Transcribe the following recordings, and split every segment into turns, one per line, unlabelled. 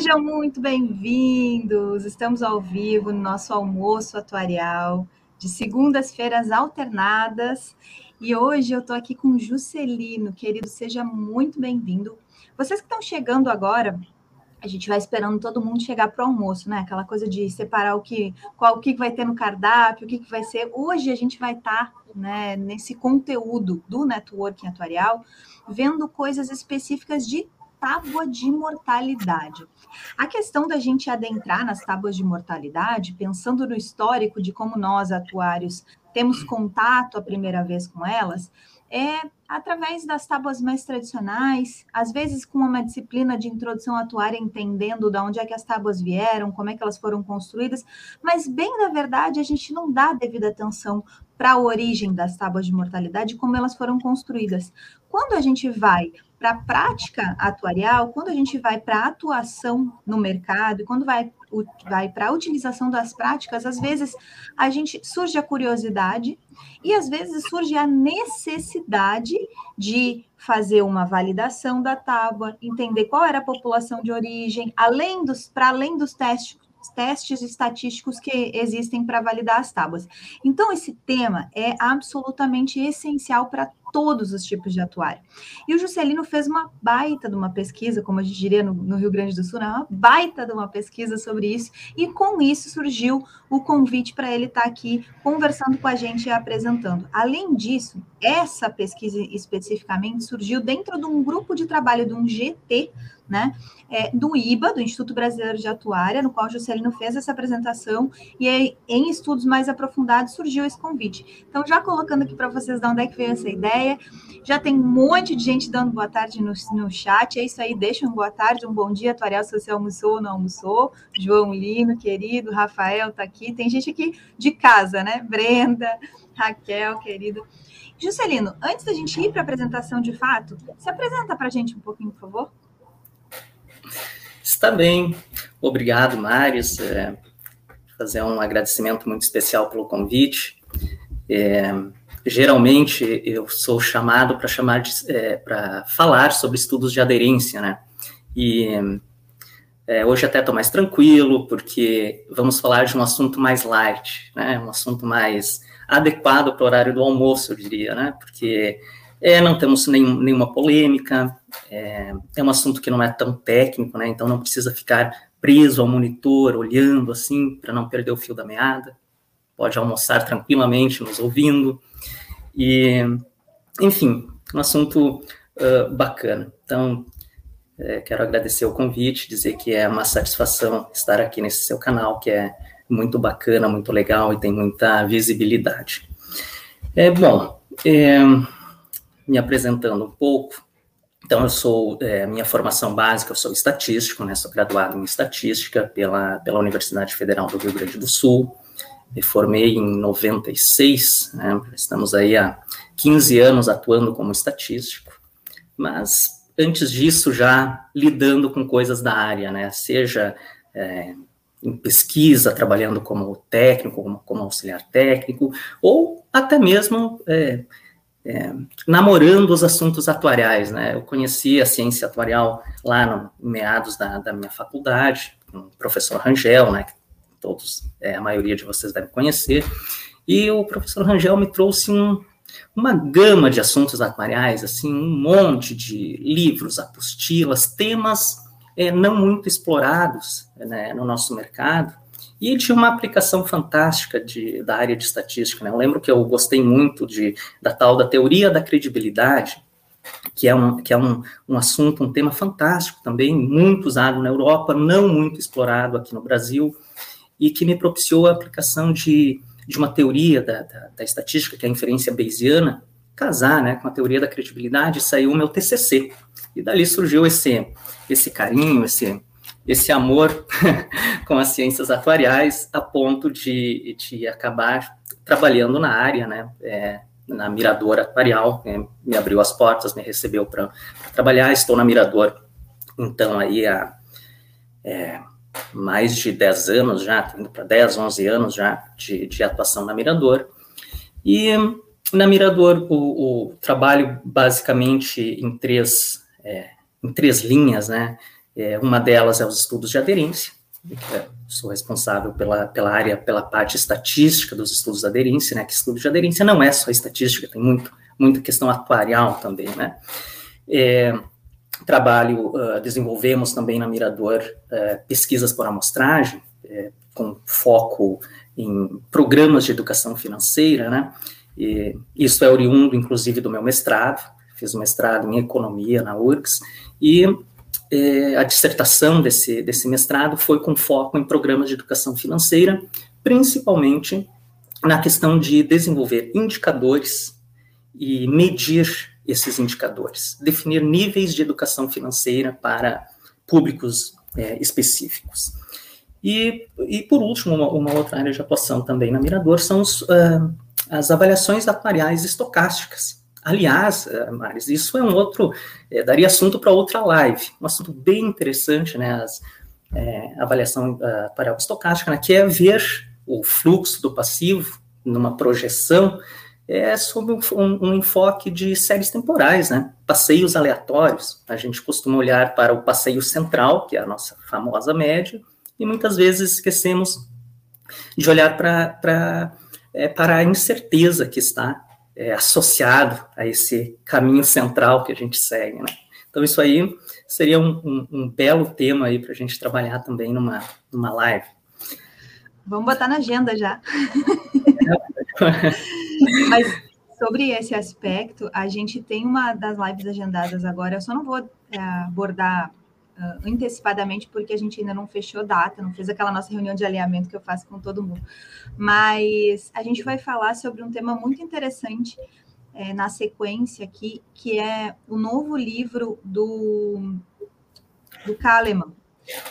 Sejam muito bem-vindos. Estamos ao vivo no nosso almoço atuarial de segundas-feiras alternadas. E hoje eu estou aqui com Juscelino, querido, seja muito bem-vindo. Vocês que estão chegando agora, a gente vai esperando todo mundo chegar para o almoço, né? Aquela coisa de separar o que, qual o que vai ter no cardápio, o que, que vai ser. Hoje a gente vai estar tá, né, nesse conteúdo do networking atuarial, vendo coisas específicas de tábua de mortalidade. A questão da gente adentrar nas tábuas de mortalidade, pensando no histórico de como nós, atuários, temos contato a primeira vez com elas, é através das tábuas mais tradicionais, às vezes com uma disciplina de introdução atuária, entendendo de onde é que as tábuas vieram, como é que elas foram construídas, mas bem na verdade a gente não dá devida atenção para a origem das tábuas de mortalidade, como elas foram construídas. Quando a gente vai para a prática atuarial, quando a gente vai para a atuação no mercado, quando vai, vai para a utilização das práticas, às vezes a gente surge a curiosidade e às vezes surge a necessidade de fazer uma validação da tábua, entender qual era a população de origem, além dos para além dos testes testes estatísticos que existem para validar as tábuas. Então, esse tema é absolutamente essencial para todos os tipos de atuário. E o Juscelino fez uma baita de uma pesquisa, como a gente diria no, no, Rio Grande do Sul, né? uma baita de uma pesquisa sobre isso, e com isso surgiu o convite para ele estar tá aqui conversando com a gente e apresentando. Além disso, essa pesquisa especificamente surgiu dentro de um grupo de trabalho de um GT né, é, do IBA, do Instituto Brasileiro de Atuária, no qual o Juscelino fez essa apresentação, e aí, em estudos mais aprofundados surgiu esse convite. Então, já colocando aqui para vocês de onde é que veio essa ideia, já tem um monte de gente dando boa tarde no, no chat, é isso aí, deixa um boa tarde, um bom dia, Atuarial, se você almoçou ou não almoçou, João Lino, querido, Rafael tá aqui, tem gente aqui de casa, né, Brenda, Raquel, querido. Juscelino, antes da gente ir para a apresentação de fato, se apresenta para a gente um pouquinho, por favor.
Está bem. Obrigado, Marius. É, fazer um agradecimento muito especial pelo convite. É, geralmente eu sou chamado para chamar é, para falar sobre estudos de aderência, né? E é, hoje até estou mais tranquilo porque vamos falar de um assunto mais light, né? Um assunto mais adequado para o horário do almoço, eu diria, né? Porque é, não temos nenhum, nenhuma polêmica, é, é, um assunto que não é tão técnico, né? Então não precisa ficar preso ao monitor, olhando assim, para não perder o fio da meada. Pode almoçar tranquilamente nos ouvindo. E, enfim, um assunto uh, bacana. Então, é, quero agradecer o convite, dizer que é uma satisfação estar aqui nesse seu canal, que é muito bacana, muito legal e tem muita visibilidade. É bom. É, me apresentando um pouco. Então, eu sou, é, minha formação básica, eu sou estatístico, né, sou graduado em estatística pela, pela Universidade Federal do Rio Grande do Sul, me formei em 96, né, estamos aí há 15 anos atuando como estatístico, mas antes disso já lidando com coisas da área, né, seja é, em pesquisa, trabalhando como técnico, como, como auxiliar técnico, ou até mesmo é, é, namorando os assuntos atuariais, né? Eu conheci a ciência atuarial lá no meados da, da minha faculdade, com o professor Rangel, né? Que todos, é, a maioria de vocês devem conhecer, e o professor Rangel me trouxe um, uma gama de assuntos atuariais, assim, um monte de livros, apostilas, temas é, não muito explorados né, no nosso mercado, e tinha uma aplicação fantástica de, da área de estatística. Né? Eu lembro que eu gostei muito de, da tal da teoria da credibilidade, que é, um, que é um, um assunto, um tema fantástico também, muito usado na Europa, não muito explorado aqui no Brasil, e que me propiciou a aplicação de, de uma teoria da, da, da estatística, que é a inferência bayesiana, casar né, com a teoria da credibilidade, saiu o meu TCC. E dali surgiu esse, esse carinho, esse, esse amor com as ciências atuariais a ponto de, de acabar trabalhando na área, né, é, na Mirador Atuarial, é, me abriu as portas, me recebeu para trabalhar, estou na Mirador, então, aí há é, mais de 10 anos já, indo para 10, 11 anos já de, de, atuação na Mirador, e na Mirador o, o trabalho basicamente em três, é, em três linhas, né, É, uma delas é os estudos de aderência, sou responsável pela, pela área, pela parte estatística dos estudos de aderência, né, que estudo de aderência não é só estatística, tem muito, muita questão atuarial também, né. É, trabalho, uh, desenvolvemos também na Mirador uh, pesquisas por amostragem, uh, com foco em programas de educação financeira, né, e isso é oriundo, inclusive, do meu mestrado, fiz um mestrado em economia na URGS, e eh, a dissertação desse, desse mestrado foi com foco em programas de educação financeira, principalmente na questão de desenvolver indicadores e medir esses indicadores, definir níveis de educação financeira para públicos é, específicos. E, e, por último, uma, uma, outra área de atuação também na Mirador são os, uh, as avaliações atuariais estocásticas. Aliás, uh, Maris, isso é um outro, é, daria assunto para outra live, um assunto bem interessante, né, as, é, avaliação uh, estocástica, né, que é ver o fluxo do passivo numa projeção é sob um, um, um, enfoque de séries temporais, né? Passeios aleatórios. A gente costuma olhar para o passeio central, que é a nossa famosa média, e muitas vezes esquecemos de olhar para é, para a incerteza que está é, associado a esse caminho central que a gente segue, né? Então isso aí seria um, um, um belo tema aí para a gente trabalhar também numa, numa live.
Vamos botar na agenda já. Mas sobre esse aspecto, a gente tem uma das lives agendadas agora. Eu só não vou é, abordar uh, antecipadamente porque a gente ainda não fechou data, não fez aquela nossa reunião de alinhamento que eu faço com todo mundo. Mas a gente vai falar sobre um tema muito interessante é, na sequência aqui, que é o novo livro do, do Kahneman,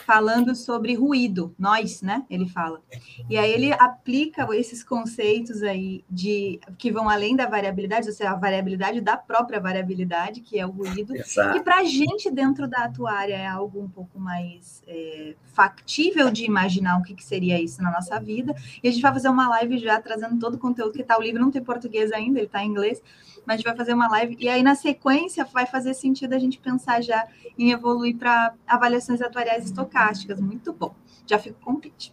falando sobre ruído, nós, né? Ele fala. E aí ele aplica esses conceitos aí de que vão além da variabilidade, ou seja, a variabilidade da própria variabilidade, que é o ruído, Exato. que para a gente dentro da atuária é algo um pouco mais é, factível de imaginar o que, que, seria isso na nossa vida. E a gente vai fazer uma live já trazendo todo o conteúdo que está o livro, não tem português ainda, ele está em inglês, mas a gente vai fazer uma live. E aí, na sequência, vai fazer sentido a gente pensar já em evoluir para avaliações atuariais estocásticas. Muito bom. Já fico com o pitch.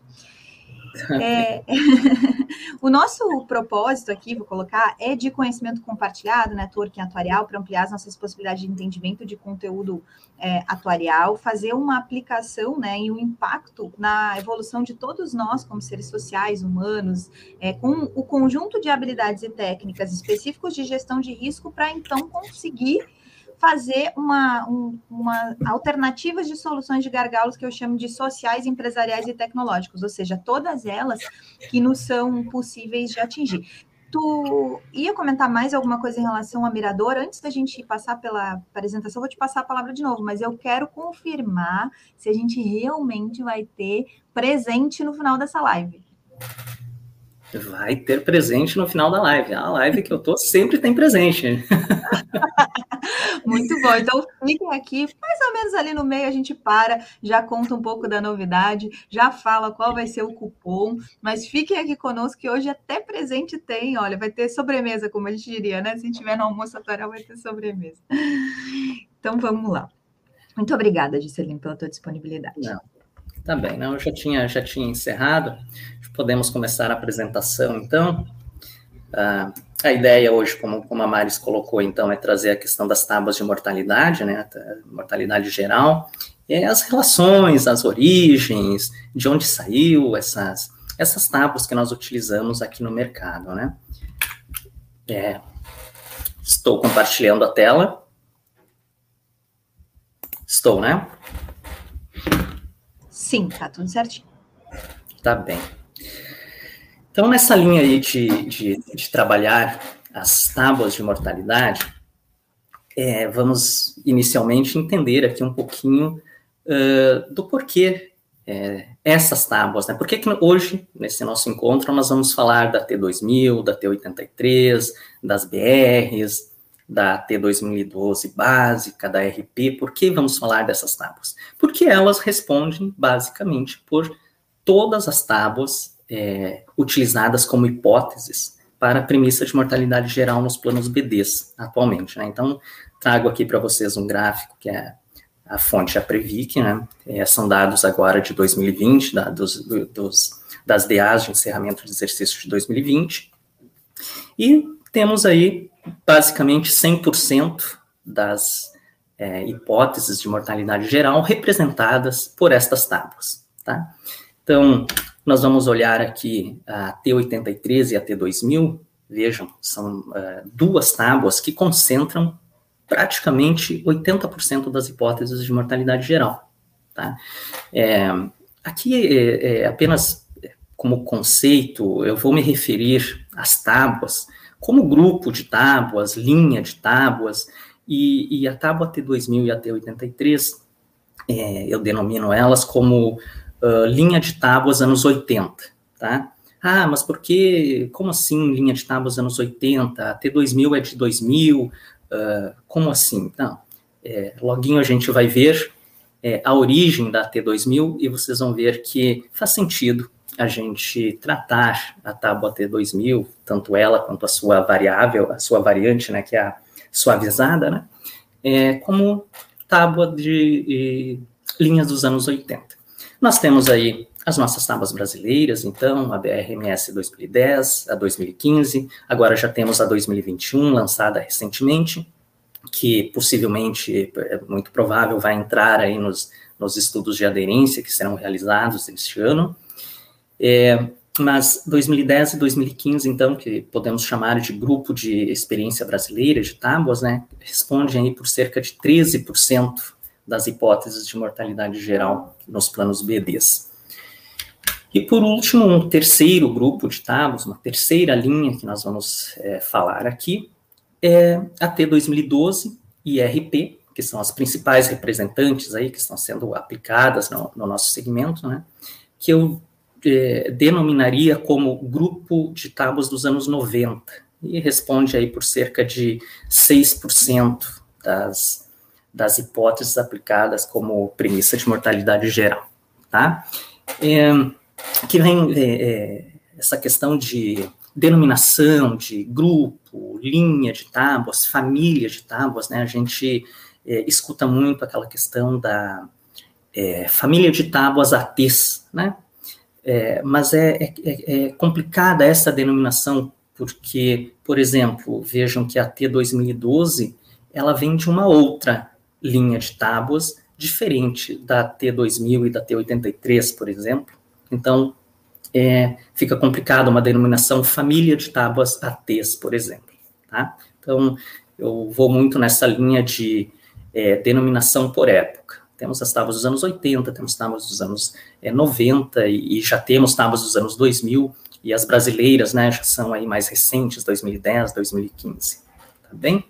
É, o nosso propósito aqui, vou colocar, é de conhecimento compartilhado, networking atuarial, para ampliar as nossas possibilidades de entendimento de conteúdo é, atuarial, fazer uma aplicação né, e um impacto na evolução de todos nós, como seres sociais, humanos, é, com o conjunto de habilidades e técnicas específicos de gestão de risco, para então conseguir fazer uma, um, uma alternativas de soluções de gargalos que eu chamo de sociais, empresariais e tecnológicos, ou seja, todas elas que nos são possíveis de atingir. Tu ia comentar mais alguma coisa em relação a Mirador? Antes da gente passar pela apresentação, vou te passar a palavra de novo, mas eu quero confirmar se a gente realmente vai ter presente no final dessa live
vai ter presente no final da live. A live que eu tô sempre tem presente.
Muito bom. Então fiquem aqui, mais ou menos ali no meio a gente para, já conta um pouco da novidade, já fala qual vai ser o cupom, mas fiquem aqui conosco que hoje até presente tem, olha, vai ter sobremesa, como a gente diria, né? Se tiver no almoço atual vai ter sobremesa. Então vamos lá. Muito obrigada, Giseline, pela tua disponibilidade.
Não, tá bem, não, eu já tinha, já tinha encerrado. Podemos começar a apresentação, então. Ah, a ideia hoje, como, como a Maris colocou, então, é trazer a questão das tábuas de mortalidade, né, mortalidade geral, e as relações, as origens, de onde saiu essas, essas tábuas que nós utilizamos aqui no mercado, né. É, estou compartilhando a tela. Estou, né?
Sim, tá tudo certinho.
Tá bem. Então, nessa linha aí de, de, de trabalhar as tábuas de mortalidade, é, vamos inicialmente entender aqui um pouquinho uh, do porquê é, essas tábuas, né? Por que, que hoje, nesse nosso encontro, nós vamos falar da T2000, da T83, das BRs, da T2012 básica, da RP, por que vamos falar dessas tábuas? Porque elas respondem, basicamente, por todas as tábuas é, utilizadas como hipóteses para a premissa de mortalidade geral nos planos BDs atualmente. Né? Então, trago aqui para vocês um gráfico que é a fonte é a Previc, né? É, são dados agora de 2020, da, dos, dos, das DAs de encerramento de exercício de 2020. E temos aí basicamente 100% das é, hipóteses de mortalidade geral representadas por estas tábuas, tá? Então, nós vamos olhar aqui a T83 e a T2000, vejam, são uh, duas tábuas que concentram praticamente 80% das hipóteses de mortalidade geral. Tá? É, aqui, é, é, apenas como conceito, eu vou me referir às tábuas como grupo de tábuas, linha de tábuas, e, e a tábua T2000 e a T83, é, eu denomino elas como uh, linha de tábuas anos 80, tá? Ah, mas por que, como assim linha de tábuas anos 80? A T2000 é de 2000, Uh, como assim? Não, é, loguinho a gente vai ver é, a origem da T2000 e vocês vão ver que faz sentido a gente tratar a tábua T2000, tanto ela quanto a sua variável, a sua variante, né, que é a suavizada, né, é, como tábua de, linhas dos anos 80. Nós temos aí as nossas tábuas brasileiras, então, a BRMS 2010, a 2015, agora já temos a 2021, lançada recentemente, que possivelmente, é muito provável, vai entrar aí nos, nos estudos de aderência que serão realizados este ano. É, mas 2010 e 2015, então, que podemos chamar de grupo de experiência brasileira de tábuas, né, respondem aí por cerca de 13% das hipóteses de mortalidade geral nos planos BDs. E por último, um terceiro grupo de tábuas, uma terceira linha que nós vamos é, falar aqui, é a T2012 e RP, que são as principais representantes aí que estão sendo aplicadas no, no nosso segmento, né, que eu é, denominaria como grupo de tábuas dos anos 90, e responde aí por cerca de 6% das, das hipóteses aplicadas como premissa de mortalidade geral, tá? É, que vem é, é, essa questão de denominação, de grupo, linha de tábuas, família de tábuas, né? A gente é, escuta muito aquela questão da é, família de tábuas ATs, né? É, mas é, é, é, é, complicada essa denominação, porque, por exemplo, vejam que a T2012, ela vem de uma outra linha de tábuas, diferente da T2000 e da T83, por exemplo, então, é, fica complicado uma denominação família de tábuas ATs, por exemplo. Tá? Então, eu vou muito nessa linha de é, denominação por época. Temos as tábuas dos anos 80, temos tábuas dos anos é, 90 e, e, já temos tábuas dos anos 2000 e as brasileiras, né, já são aí mais recentes, 2010, 2015. Tá bem?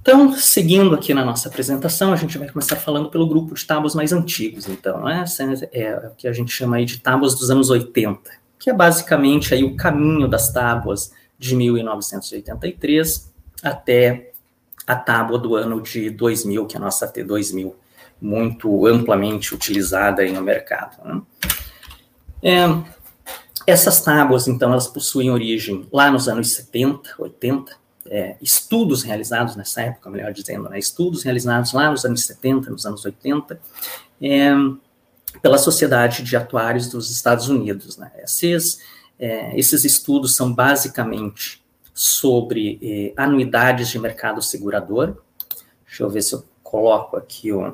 Então, seguindo aqui na nossa apresentação, a gente vai começar falando pelo grupo de tábuas mais antigos. Então, né? essa é o que a gente chama aí de tábuas dos anos 80, que é basicamente aí o caminho das tábuas de 1983 até a tábua do ano de 2000, que é a nossa T2000, muito amplamente utilizada no mercado. Né? É, essas tábuas, então, elas possuem origem lá nos anos 70, 80, é, estudos realizados nessa época, melhor dizendo, né, estudos realizados lá nos anos 70, nos anos 80, é, pela Sociedade de Atuários dos Estados Unidos. Né. Esses, é, esses estudos são basicamente sobre é, anuidades de mercado segurador. Deixa eu ver se eu coloco aqui um,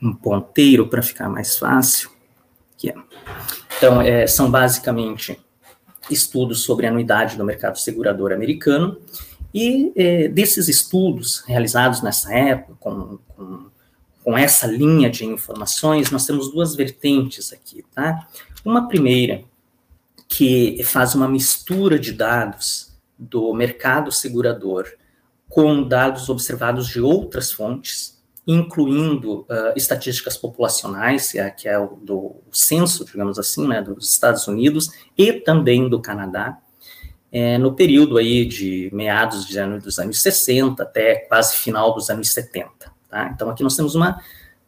um ponteiro para ficar mais fácil. Aqui, então, é, são basicamente estudos sobre a anuidade do mercado segurador americano, e é, desses estudos realizados nessa época, com, com, com, essa linha de informações, nós temos duas vertentes aqui, tá? Uma primeira, que faz uma mistura de dados do mercado segurador com dados observados de outras fontes, incluindo uh, estatísticas populacionais, que é, que é o do censo, digamos assim, né, dos Estados Unidos e também do Canadá, é, no período aí de meados de dos anos 60 até quase final dos anos 70. Tá? Então, aqui nós temos uma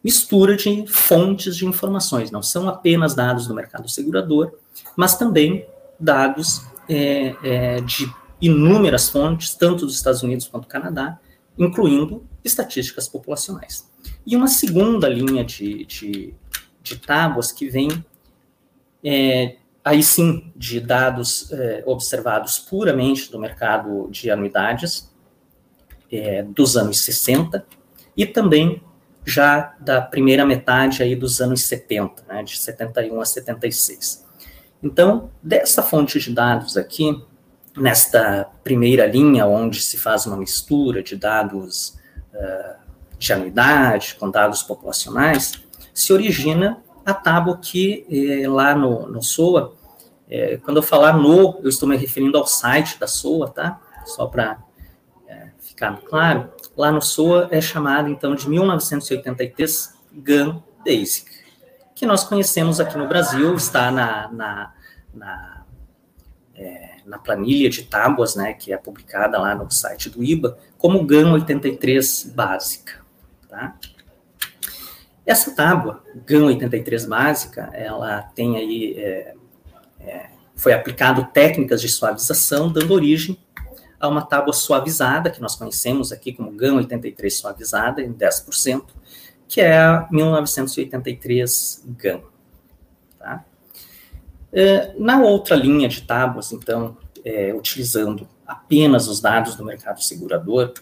mistura de fontes de informações, não são apenas dados do mercado segurador, mas também dados é, é, de inúmeras fontes, tanto dos Estados Unidos quanto do Canadá, incluindo estatísticas populacionais. E uma segunda linha de, de, de tábuas que vem, é, aí sim, de dados é, observados puramente do mercado de anuidades é, dos anos 60 e também já da primeira metade aí dos anos 70, né, de 71 a 76. Então, dessa fonte de dados aqui, nesta primeira linha, onde se faz uma mistura de dados de anuidade com dados populacionais, se origina a tábua que eh, lá no, no SOA, eh, quando eu falar no, eu estou me referindo ao site da SOA, tá? Só para eh, ficar claro, lá no SOA é chamado então de 1983 GAN Basic, que nós conhecemos aqui no Brasil, está na, na, na, é, na planilha de tábuas, né, que é publicada lá no site do IBA, como GAN 83 básica. Tá? Essa tábua, GAN 83 básica, ela tem aí, é, é, foi aplicado técnicas de suavização, dando origem a uma tábua suavizada, que nós conhecemos aqui como GAN 83 suavizada, em 10%, que é a 1983 GAN. É, na outra linha de tábuas, então, é, utilizando apenas os dados do mercado segurador,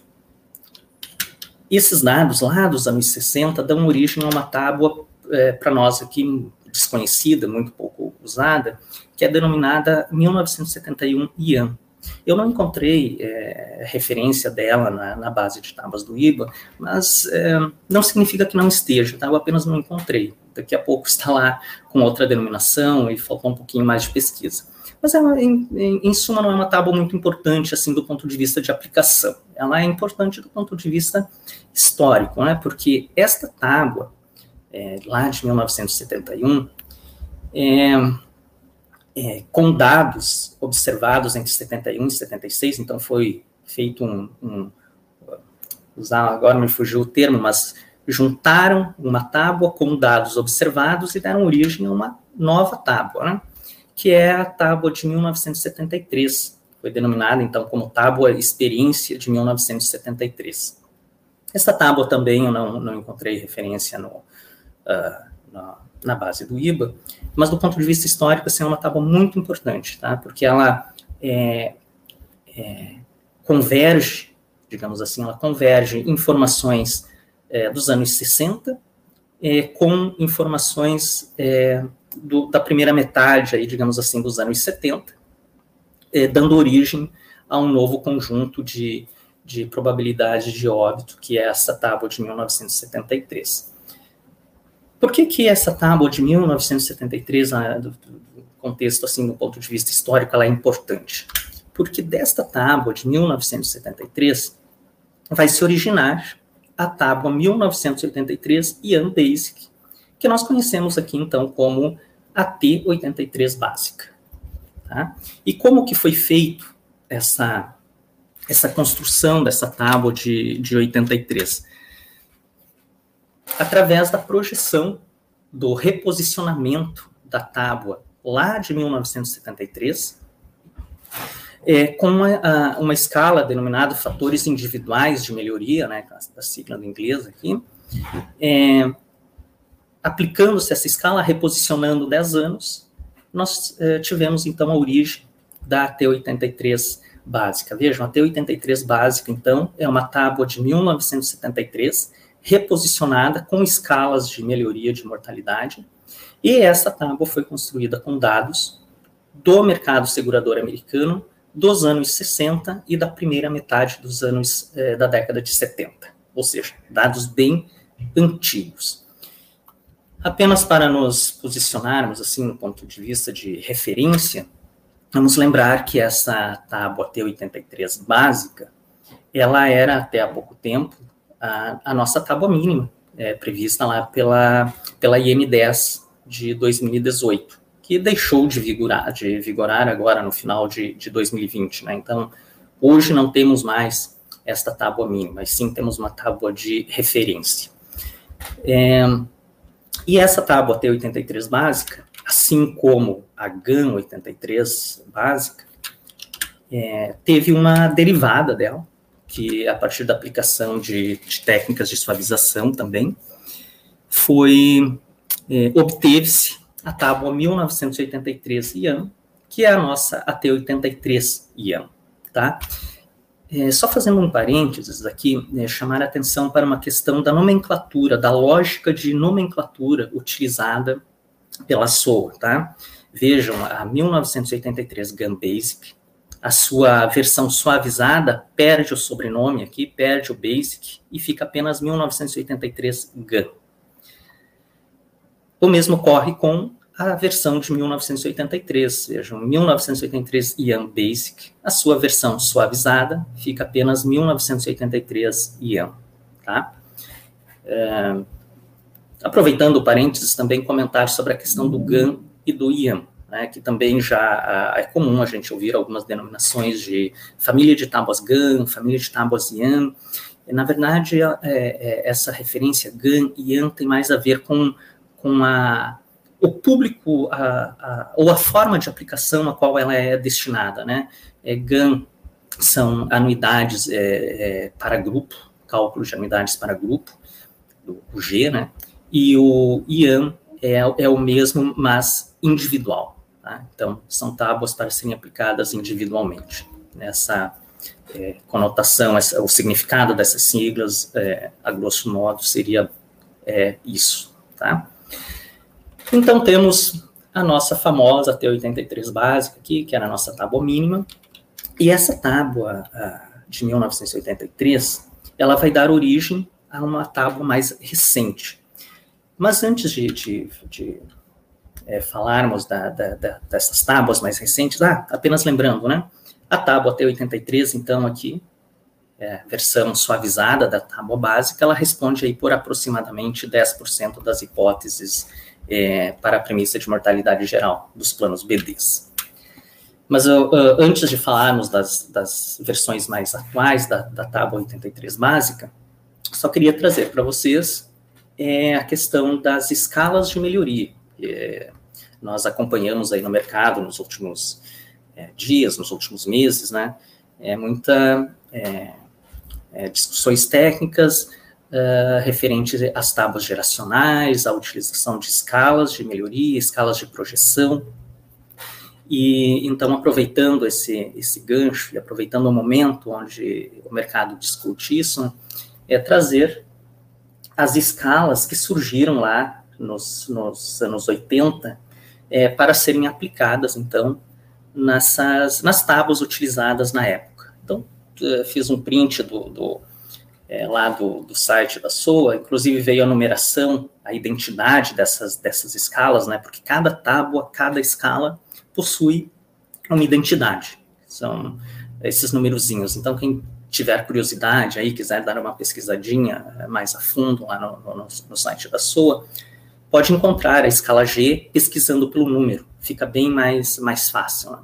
esses dados lá dos anos 60 dão origem a uma tábua é, para nós aqui desconhecida, muito pouco usada, que é denominada 1971 IAN, eu não encontrei é, referência dela na, na, base de tábuas do IBA, mas é, não significa que não esteja, tá? eu apenas não encontrei. Daqui a pouco está lá com outra denominação e faltou um pouquinho mais de pesquisa. Mas, ela, em, em, em, suma, não é uma tábua muito importante, assim, do ponto de vista de aplicação. Ela é importante do ponto de vista histórico, né? porque esta tábua, é, lá de 1971, é, é, com dados observados entre 71 e 76, então foi feito um, um usar agora me fugiu o termo, mas juntaram uma tábua com dados observados e deram origem a uma nova tábua, né? que é a tábua de 1973, foi denominada então como tábua experiência de 1973. Essa tábua também eu não, não encontrei referência no, uh, no na base do IBA, mas do ponto de vista histórico, assim, é uma tábua muito importante, tá? Porque ela é, é, converge, digamos assim, ela converge informações é, dos anos 60 é, com informações é, do, da primeira metade, aí, digamos assim, dos anos 70, é, dando origem a um novo conjunto de, de probabilidade de óbito, que é essa tábua de 1973. Por que, que essa tábua de 1973, do, do contexto assim, do ponto de vista histórico, ela é importante? Porque desta tábua de 1973 vai se originar a tábua 1983 Ian Basic, que nós conhecemos aqui então como a T83 básica. Tá? E como que foi feito essa, essa construção dessa tábua de, de 83? Através da projeção do reposicionamento da tábua lá de 1973, é, com uma, uma, escala denominada fatores individuais de melhoria, né, da sigla do inglês aqui, é, aplicando-se essa escala, reposicionando 10 anos, nós é, tivemos então a origem da T83 básica. Vejam, a T83 básica, então, é uma tábua de 1973, reposicionada com escalas de melhoria de mortalidade, e essa tábua foi construída com dados do mercado segurador americano dos anos 60 e da primeira metade dos anos eh, da década de 70, ou seja, dados bem antigos. Apenas para nos posicionarmos assim no ponto de vista de referência, vamos lembrar que essa tábua T83 básica, ela era até há pouco tempo a, nossa tábua mínima, é, prevista lá pela, pela IN10 de 2018, que deixou de vigorar, de vigorar agora no final de, de 2020. Né? Então, hoje não temos mais esta tábua mínima, mas sim temos uma tábua de referência. É, e essa tábua T83 básica, assim como a GAN 83 básica, é, teve uma derivada dela, que a partir da aplicação de, de técnicas de suavização também, foi é, obteve-se a tábua 1983 IAM, que é a nossa AT83 IAM, tá? É, só fazendo um parênteses aqui, é, chamar a atenção para uma questão da nomenclatura, da lógica de nomenclatura utilizada pela SOA, tá? Vejam, a 1983 GAN Basic, a sua versão suavizada perde o sobrenome aqui, perde o Basic e fica apenas 1983 GAN. O mesmo ocorre com a versão de 1983, vejam, 1983 Ian Basic, a sua versão suavizada fica apenas 1983 Ian, tá? É, aproveitando o parênteses, também comentar sobre a questão do GAN e do IAM né, que também já é comum a gente ouvir algumas denominações de família de tábuas GAN, família de tábuas IAN. Na verdade, é, é, essa referência GAN e IAN tem mais a ver com, com a, o público a, a, ou a forma de aplicação a qual ela é destinada. Né? É, GAN são anuidades é, é, para grupo, cálculo de anuidades para grupo, o G, né? e o IAN é, é o mesmo, mas individual. Tá? Então, são tábuas para serem aplicadas individualmente. Essa é, conotação, essa, o significado dessas siglas, é, a grosso modo, seria é, isso. Tá? Então, temos a nossa famosa T83 básica aqui, que era a nossa tábua mínima, e essa tábua de 1983, ela vai dar origem a uma tábua mais recente. Mas antes de, de, de é, falarmos da, da, da, dessas tábuas mais recentes, ah, apenas lembrando, né? A tábua T83, então, aqui, é, versão suavizada da tábua básica, ela responde aí por aproximadamente 10% das hipóteses é, para a premissa de mortalidade geral dos planos BDs. Mas uh, antes de falarmos das, das versões mais atuais da, da tábua 83 básica, só queria trazer para vocês é, a questão das escalas de melhoria é, nós acompanhamos aí no mercado nos últimos é, dias, nos últimos meses, né, é muita é, é discussões técnicas uh, referentes às tábuas geracionais, à utilização de escalas de melhoria, escalas de projeção, e então aproveitando esse, esse gancho e aproveitando o momento onde o mercado discute isso, é trazer as escalas que surgiram lá nos, nos anos 80 é, para serem aplicadas, então, nessas, nas tábuas utilizadas na época. Então, é, fiz um print do, do é, lá do, do, site da SOA, inclusive veio a numeração, a identidade dessas, dessas escalas, né, porque cada tábua, cada escala possui uma identidade, são esses numerozinhos. Então, quem tiver curiosidade aí, quiser dar uma pesquisadinha mais a fundo lá no, no, no site da SOA, pode encontrar a escala G pesquisando pelo número, fica bem mais, mais fácil. Né?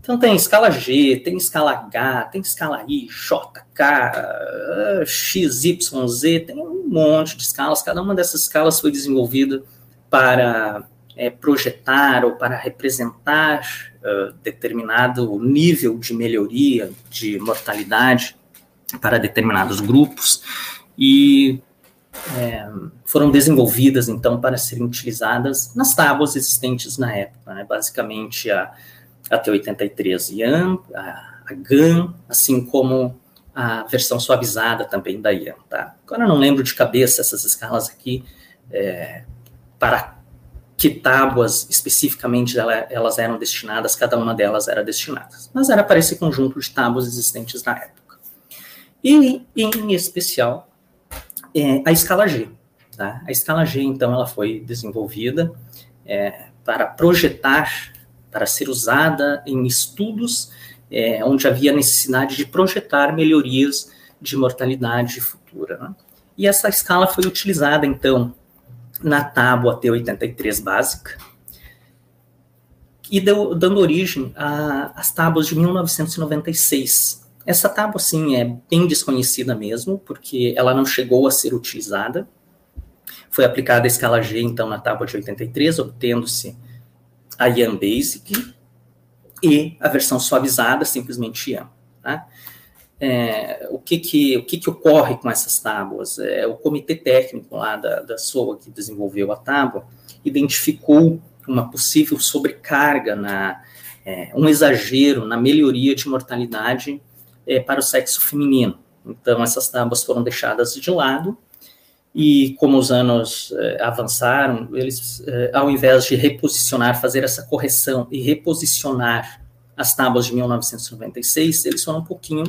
Então tem escala G, tem escala H, tem escala I, J, K, X, Y, Z, tem um monte de escalas, cada uma dessas escalas foi desenvolvida para é, projetar ou para representar uh, determinado nível de melhoria de mortalidade para determinados grupos, e é, foram desenvolvidas, então, para serem utilizadas nas tábuas existentes na época, né? basicamente a, a T83 IAM, a, a GAN, assim como a versão suavizada também da IAM, tá? Agora eu não lembro de cabeça essas escalas aqui, é, para que tábuas especificamente ela, elas eram destinadas, cada uma delas era destinada, mas era para esse conjunto de tábuas existentes na época. E, em especial, é, a escala G. Tá? A escala G, então, ela foi desenvolvida é, para projetar, para ser usada em estudos é, onde havia necessidade de projetar melhorias de mortalidade futura. Né? E essa escala foi utilizada, então, na tábua T83 básica, e deu, dando origem às tábuas de 1996, essa tábua, sim, é bem desconhecida mesmo, porque ela não chegou a ser utilizada. Foi aplicada a escala G, então, na tábua de 83, obtendo-se a Ian Basic. e a versão suavizada, simplesmente IAM. Tá? É, o que que, o que que ocorre com essas tábuas? É, o comitê técnico lá da, da SOA, que desenvolveu a tábua, identificou uma possível sobrecarga, na, é, um exagero na melhoria de mortalidade é, para o sexo feminino. Então, essas tábuas foram deixadas de lado, e como os anos é, avançaram, eles, é, ao invés de reposicionar, fazer essa correção e reposicionar as tábuas de 1996, eles foram um pouquinho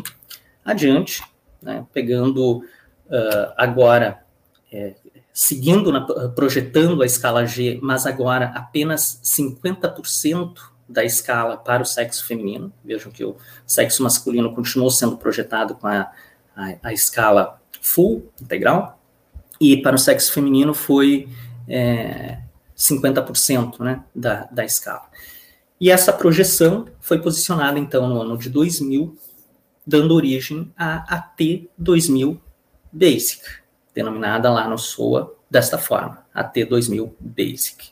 adiante, né, pegando uh, agora, é, seguindo, na, projetando a escala G, mas agora apenas 50% da escala para o sexo feminino. Vejam que o sexo masculino continuou sendo projetado com a, a, a escala full, integral, e para o sexo feminino foi é, 50% né, da, da escala. E essa projeção foi posicionada, então, no ano de 2000, dando origem à AT2000 Basic, denominada lá no SOA desta forma, AT2000 Basic,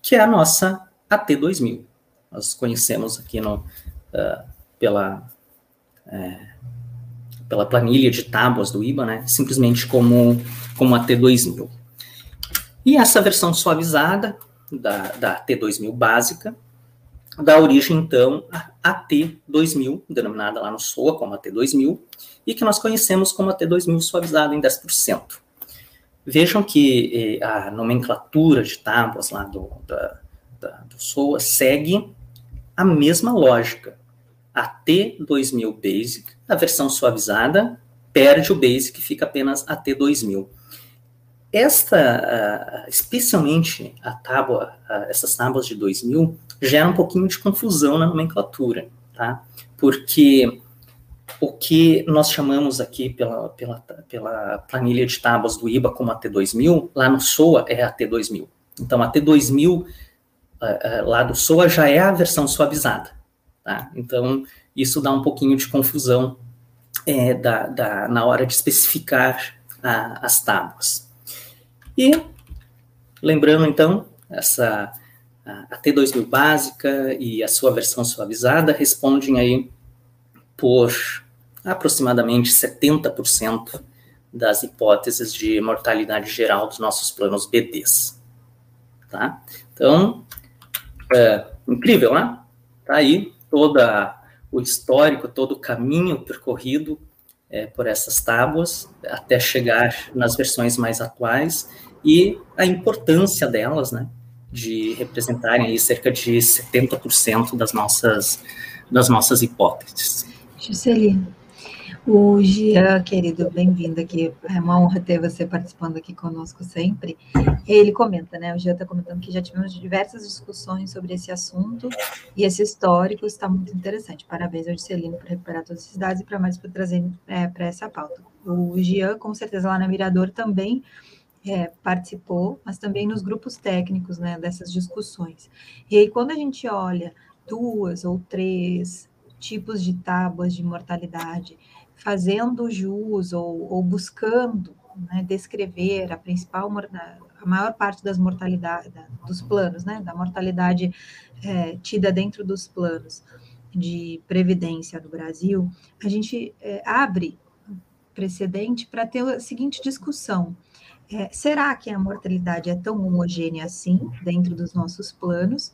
que é a nossa AT2000. Nós conhecemos aqui no, uh, pela, é, pela planilha de tábuas do IBA, né, simplesmente como, como AT2000. E essa versão suavizada da, da AT2000 básica dá origem, então, à AT2000, denominada lá no SOA como AT2000, e que nós conhecemos como AT2000 suavizada em 10%. Vejam que eh, a nomenclatura de tábuas lá do, da, da, do SOA segue a mesma lógica. A T2000 Basic, a versão suavizada, perde o Basic e fica apenas a T2000. Esta, uh, especialmente a tábua, uh, essas tábuas de 2000, gera um pouquinho de confusão na nomenclatura, tá? Porque o que nós chamamos aqui pela, pela, pela planilha de tábuas do IBA como a T2000, lá no SOA é a T2000. Então, a T2000 uh, uh, lá do SOA já é a versão suavizada, tá? Então, isso dá um pouquinho de confusão é, da, da, na hora de especificar a, as tábuas. E, lembrando então, essa a T2000 básica e a sua versão suavizada respondem aí por aproximadamente 70% das hipóteses de mortalidade geral dos nossos planos BDs. Tá? Então, é, incrível, né? Tá aí todo o histórico, todo o caminho percorrido é, por essas tábuas até chegar nas versões mais atuais e a importância delas, né, de representarem aí cerca de 70% das nossas, das nossas hipóteses.
Juscelino, o Gia, querido, bem-vindo aqui. É uma honra ter você participando aqui conosco sempre. Ele comenta, né? O Gia está comentando que já tivemos diversas discussões sobre esse assunto e esse histórico está muito interessante. Parabéns ao Juscelino por recuperar todos esses dados e para mais por trazer é, para essa pauta. O Gia, com certeza, lá na Mirador também é, participou, mas também nos grupos técnicos né, dessas discussões. E aí, quando a gente olha duas ou três tipos de tábuas de mortalidade, fazendo jus ou, ou buscando né, descrever a principal, a maior parte das mortalidades, dos planos, né, da mortalidade é, tida dentro dos planos de previdência do Brasil, a gente é, abre precedente para ter a seguinte discussão é, será que a mortalidade é tão homogênea assim dentro dos nossos planos?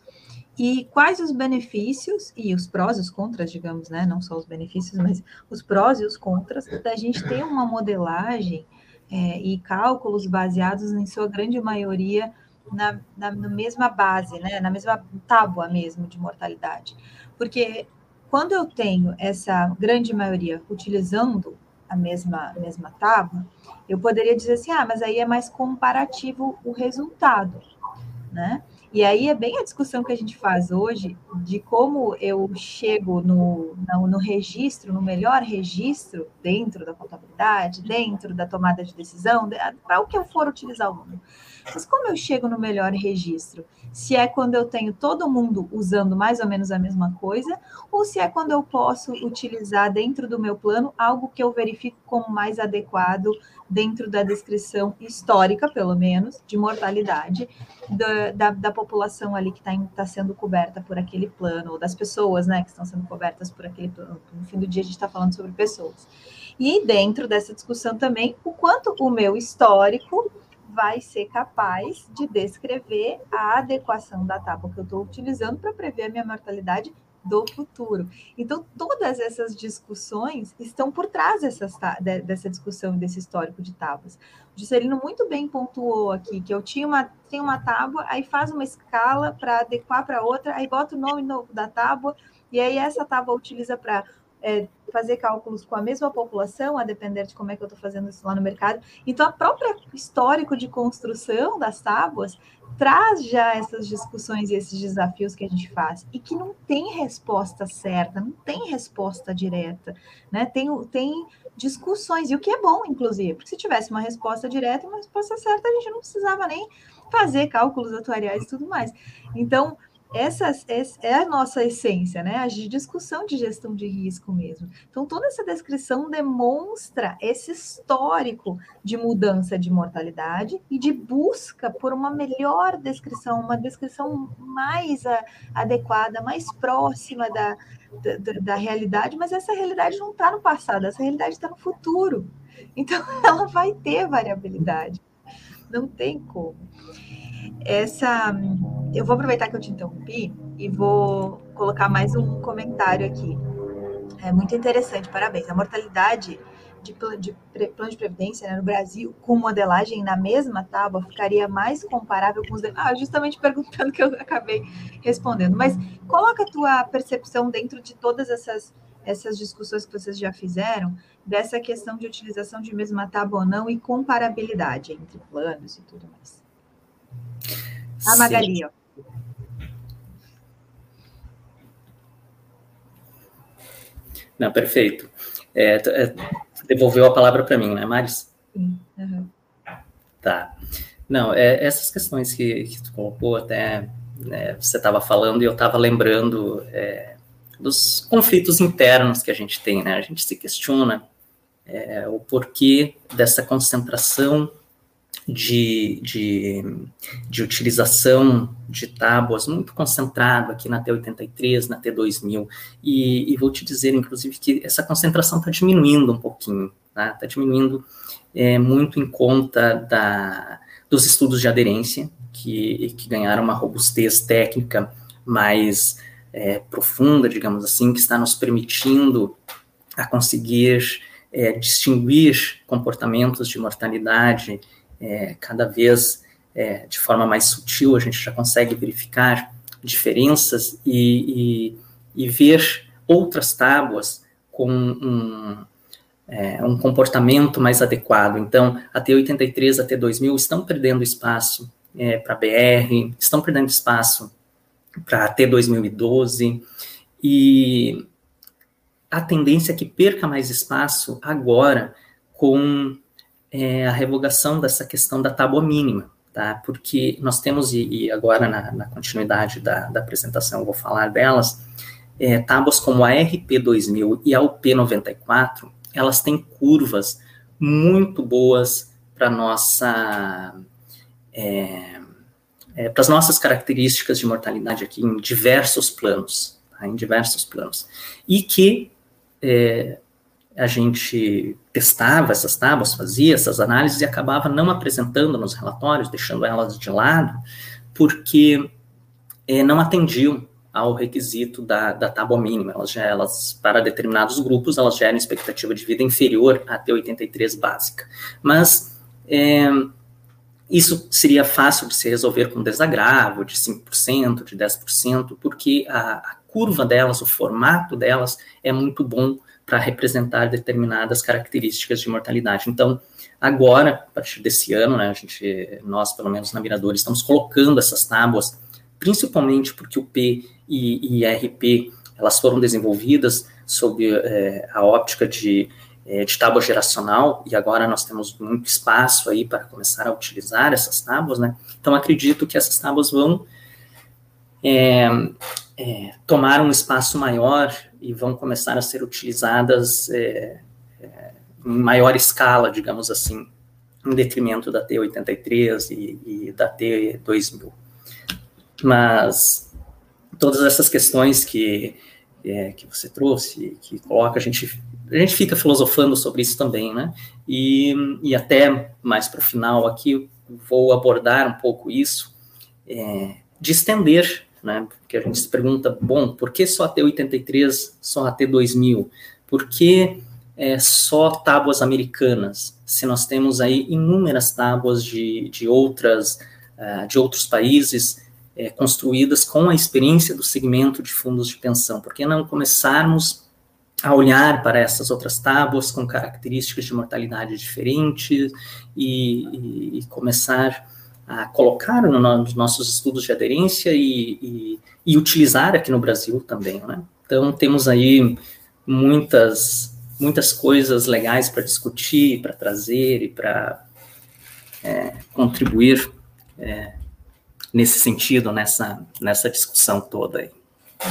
E quais os benefícios e os prós e os contras, digamos, né? Não só os benefícios, mas os prós e os contras da gente ter uma modelagem é, e cálculos baseados, em sua grande maioria, na, na, na mesma base, né? Na mesma tábua mesmo de mortalidade. Porque quando eu tenho essa grande maioria utilizando a mesma, a mesma tábua, eu poderia dizer assim, ah, mas aí é mais comparativo o resultado, né? E aí é bem a discussão que a gente faz hoje de como eu chego no, no, no, registro, no melhor registro dentro da contabilidade, dentro da tomada de decisão, para o que eu for utilizar o número. Mas como eu chego no melhor registro? Se é quando eu tenho todo mundo usando mais ou menos a mesma coisa, ou se é quando eu posso utilizar dentro do meu plano algo que eu verifico como mais adequado dentro da descrição histórica, pelo menos, de mortalidade da, da, da população ali que está tá sendo coberta por aquele plano, ou das pessoas, né, que estão sendo cobertas por aquele plano. No fim do dia, a gente está falando sobre pessoas. E dentro dessa discussão também, o quanto o meu histórico vai ser capaz de descrever a adequação da tábua que eu estou utilizando para prever a minha mortalidade do futuro. Então, todas essas discussões estão por trás dessas, dessa discussão, desse histórico de tábuas. O Juscelino muito bem pontuou aqui que eu tinha uma, tenho uma tábua, aí faz uma escala para adequar para outra, aí bota o nome novo da tábua, e aí essa tábua utiliza para é, fazer cálculos com a mesma população, a depender de como é que eu estou fazendo isso lá no mercado. Então, a própria histórico de construção das tábuas traz já essas discussões e esses desafios que a gente faz e que não tem resposta certa, não tem resposta direta, né? Tem, tem discussões, e o que é bom, inclusive, porque se tivesse uma resposta direta e uma resposta certa, a gente não precisava nem fazer cálculos atuariais e tudo mais. Então, essa, é a nossa essência, né? A discussão de gestão de risco mesmo. Então, toda essa descrição demonstra esse histórico de mudança de mortalidade e de busca por uma melhor descrição, uma descrição mais a, adequada, mais próxima da, da, da realidade, mas essa realidade não está no passado, essa realidade está no futuro. Então, ela vai ter variabilidade. Não tem como essa. Eu vou aproveitar que eu te interrompi e vou colocar mais um comentário aqui. É muito interessante, parabéns. A mortalidade de plano de, plano de previdência né, no Brasil, com modelagem na mesma tábua, ficaria mais comparável com os. Ah, justamente perguntando que eu acabei respondendo. Mas coloca a tua percepção dentro de todas essas, essas discussões que vocês já fizeram, dessa questão de utilização de mesma tábua ou não e comparabilidade entre planos e tudo mais. A Magali, ó.
Não, perfeito. É, é, devolveu a palavra para mim, né, Maris?
Sim. Uhum.
Tá. Não, é, essas questões que, que tu colocou até né, você estava falando e eu estava lembrando é, dos conflitos internos que a gente tem, né? A gente se questiona é, o porquê dessa concentração de, de, de utilização de tábuas muito concentrado aqui na T83, na T2000, e, e vou te dizer, inclusive, que essa concentração está diminuindo um pouquinho, está tá diminuindo é, muito em conta da, dos estudos de aderência, que, que ganharam uma robustez técnica mais é, profunda, digamos assim, que está nos permitindo a conseguir é, distinguir comportamentos de mortalidade é, cada vez é, de forma mais sutil, a gente já consegue verificar diferenças e, e, e ver outras tábuas com um, é, um comportamento mais adequado. Então, a T83, a T2000 estão perdendo espaço é, para BR, estão perdendo espaço para a T2012, e a tendência é que perca mais espaço agora com é, a revogação dessa questão da tábua mínima, tá? Porque nós temos, e, e agora na, na, continuidade da, da apresentação eu vou falar delas, é, tábuas como a RP2000 e a UP94, elas têm curvas muito boas para nossa é, é, para as nossas características de mortalidade aqui em diversos planos, tá? em diversos planos, e que é, a gente testava essas tábuas, fazia essas análises e acabava não apresentando nos relatórios, deixando elas de lado, porque é, não atendiam ao requisito da, da tábua mínima. Elas, já, elas, para determinados grupos, elas geram expectativa de vida inferior à T83 básica. Mas é, isso seria fácil de se resolver com desagravo de 5%, de 10%, porque a, a curva delas, o formato delas é muito bom para representar determinadas características de mortalidade. Então, agora, a partir desse ano, né, a gente, nós, pelo menos na Mirador, estamos colocando essas tábuas, principalmente porque o P e, e RP, elas foram desenvolvidas sob é, a óptica de, é, de tábua geracional, e agora nós temos muito espaço aí para começar a utilizar essas tábuas, né? Então, acredito que essas tábuas vão é, é, tomar um espaço maior e vão começar a ser utilizadas é, é, em maior escala, digamos assim, em detrimento da T83 e, e da T2000. mas todas essas questões que, é, que você trouxe, que coloca, a gente, a gente fica filosofando sobre isso também, né? E, e até mais para o final aqui, vou abordar um pouco isso, é, de estender, né? Porque a gente se pergunta, bom, por que só até 83, só até 2000? Por que é, só tábuas americanas, se nós temos aí inúmeras tábuas de, de outras, uh, de outros países, é, construídas com a experiência do segmento de fundos de pensão. Por que não começarmos a olhar para essas outras tábuas com características de mortalidade diferentes e, e, e começar a colocar no, nos nossos estudos de aderência e, e, utilizar aqui no Brasil também, né? Então, temos aí muitas, muitas coisas legais para discutir, para trazer e para é, contribuir é, nesse sentido, nessa, nessa discussão toda aí.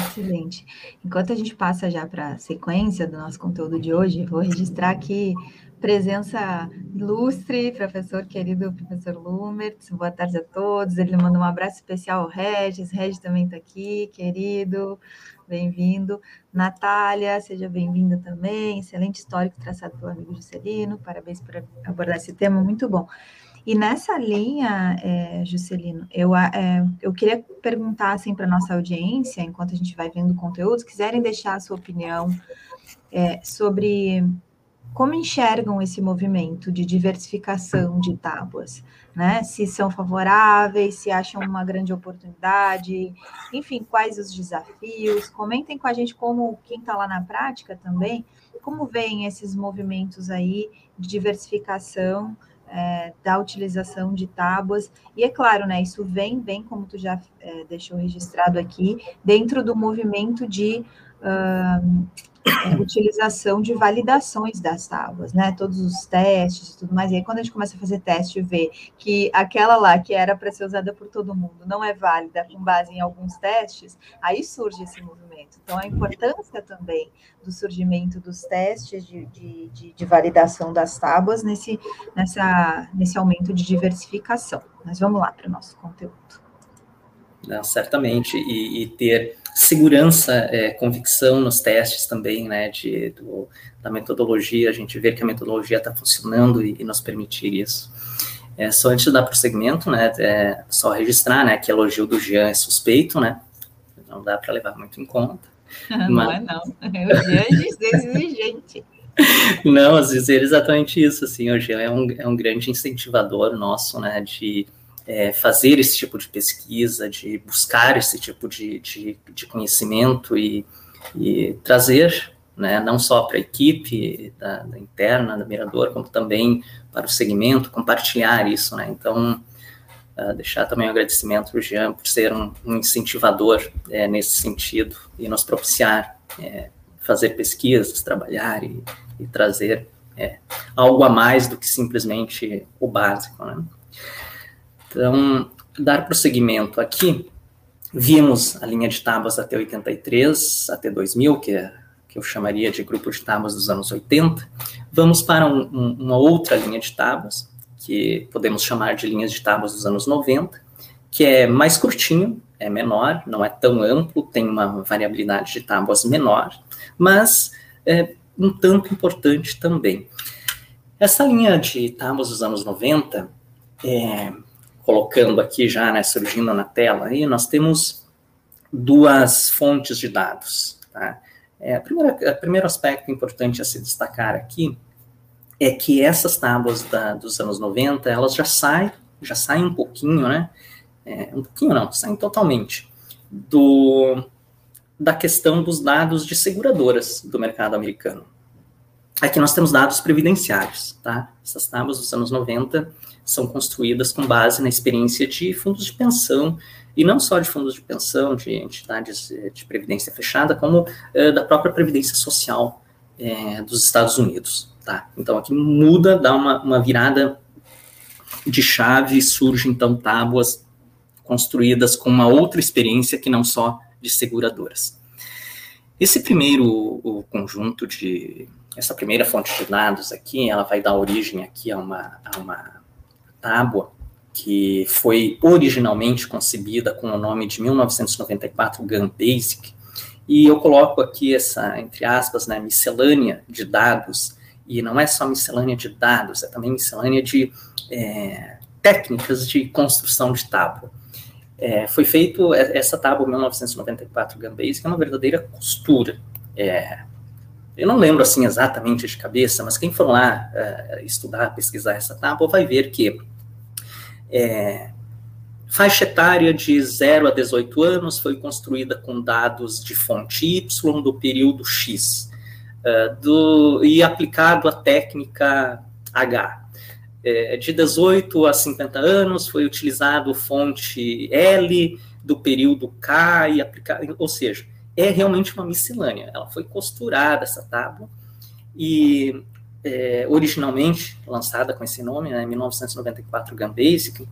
Excelente. Enquanto a gente passa já para a sequência do nosso conteúdo de hoje, vou registrar aqui presença ilustre, professor querido, professor Lumertz, boa tarde a todos, ele manda um abraço especial ao Regis, Regis também está aqui, querido, bem-vindo, Natália, seja bem-vinda também, excelente histórico traçado pelo amigo Juscelino, parabéns por abordar esse tema, muito bom. E nessa linha, é, Juscelino, eu, é, eu queria perguntar assim, para a nossa audiência, enquanto a gente vai vendo o conteúdo, se quiserem deixar a sua opinião é, sobre como enxergam esse movimento de diversificação de tábuas, né? Se são favoráveis, se acham uma grande oportunidade, enfim, quais os desafios? Comentem com a gente como quem está lá na prática também, como veem esses movimentos aí de diversificação é, da utilização de tábuas. E é claro, né, isso vem, bem como tu já é, deixou registrado aqui, dentro do movimento de uh, utilização de validações das tábuas, né? Todos os testes e tudo mais. E aí, quando a gente começa a fazer teste e vê que aquela lá que era para ser usada por todo mundo não é válida com base em alguns testes, aí surge esse movimento. Então, a importância também do surgimento dos testes de, de, de, de validação das tábuas nesse, nessa, nesse aumento de diversificação. Mas vamos lá para o nosso conteúdo.
Não, certamente, e, e, ter segurança, é, convicção nos testes também, né, de, do, da metodologia, a gente ver que a metodologia está funcionando e, e, nos permitir isso. É, só antes de dar prosseguimento, né, é, só registrar, né, que elogio do Jean é suspeito, né, não dá para levar muito em conta.
não mas... é não, o Jean é exigente.
Não, às vezes é exatamente isso, assim, o Jean é um, é um grande incentivador nosso, né, de é, fazer esse tipo de pesquisa, de buscar esse tipo de, de, de conhecimento e, e, trazer, né, não só para a equipe da, da, interna, do Mirador, como também para o segmento, compartilhar isso, né, então, uh, deixar também um agradecimento para o Jean por ser um, um incentivador é, nesse sentido e nos propiciar é, fazer pesquisas, trabalhar e, e trazer é, algo a mais do que simplesmente o básico, né. Então, dar prosseguimento aqui, vimos a linha de tábuas até 83, até 2000, que, é, que eu chamaria de grupo de tábuas dos anos 80. Vamos para um, um, uma outra linha de tábuas, que podemos chamar de linhas de tábuas dos anos 90, que é mais curtinho, é menor, não é tão amplo, tem uma variabilidade de tábuas menor, mas é um tanto importante também. Essa linha de tábuas dos anos 90 é, colocando aqui já, né, surgindo na tela, aí nós temos duas fontes de dados. Tá? É, a primeira, o primeiro aspecto importante a se destacar aqui é que essas tábuas da, dos anos 90, elas já saem, já saem um pouquinho, né? É, um pouquinho não, saem totalmente do, da questão dos dados de seguradoras do mercado americano. Aqui nós temos dados previdenciários, tá? Essas tábuas dos anos 90 são construídas com base na experiência de fundos de pensão, e não só de fundos de pensão, de entidades eh, de previdência fechada, como é, da própria previdência social é, dos Estados Unidos. Tá? Então, aqui muda, dá uma, uma virada de chave, surge, então, tábuas construídas com uma outra experiência que não só de seguradoras. Esse primeiro o conjunto de, essa primeira fonte de dados aqui, ela vai dar origem aqui a uma, a uma tábua que foi originalmente concebida com o nome de 1994 GAN Basic, e eu coloco aqui essa, entre aspas, né, miscelânea de dados, e não é só miscelânea de dados, é também miscelânea de é, técnicas de construção de tábua. É, foi feito essa tábua 1994 GAN Basic, é uma verdadeira costura. É, eu não lembro assim exatamente de cabeça, mas quem for lá uh, estudar, pesquisar essa tábua vai ver que é, faixa etária de 0 a 18 anos foi construída com dados de fonte Y do período X uh, do, e aplicado a técnica H. É, de 18 a 50 anos foi utilizado fonte L do período K e aplicado, ou seja, é realmente uma miscelânea. Ela foi costurada, essa tábua, e é, originalmente lançada com esse nome, né, 1994 Gun Basic,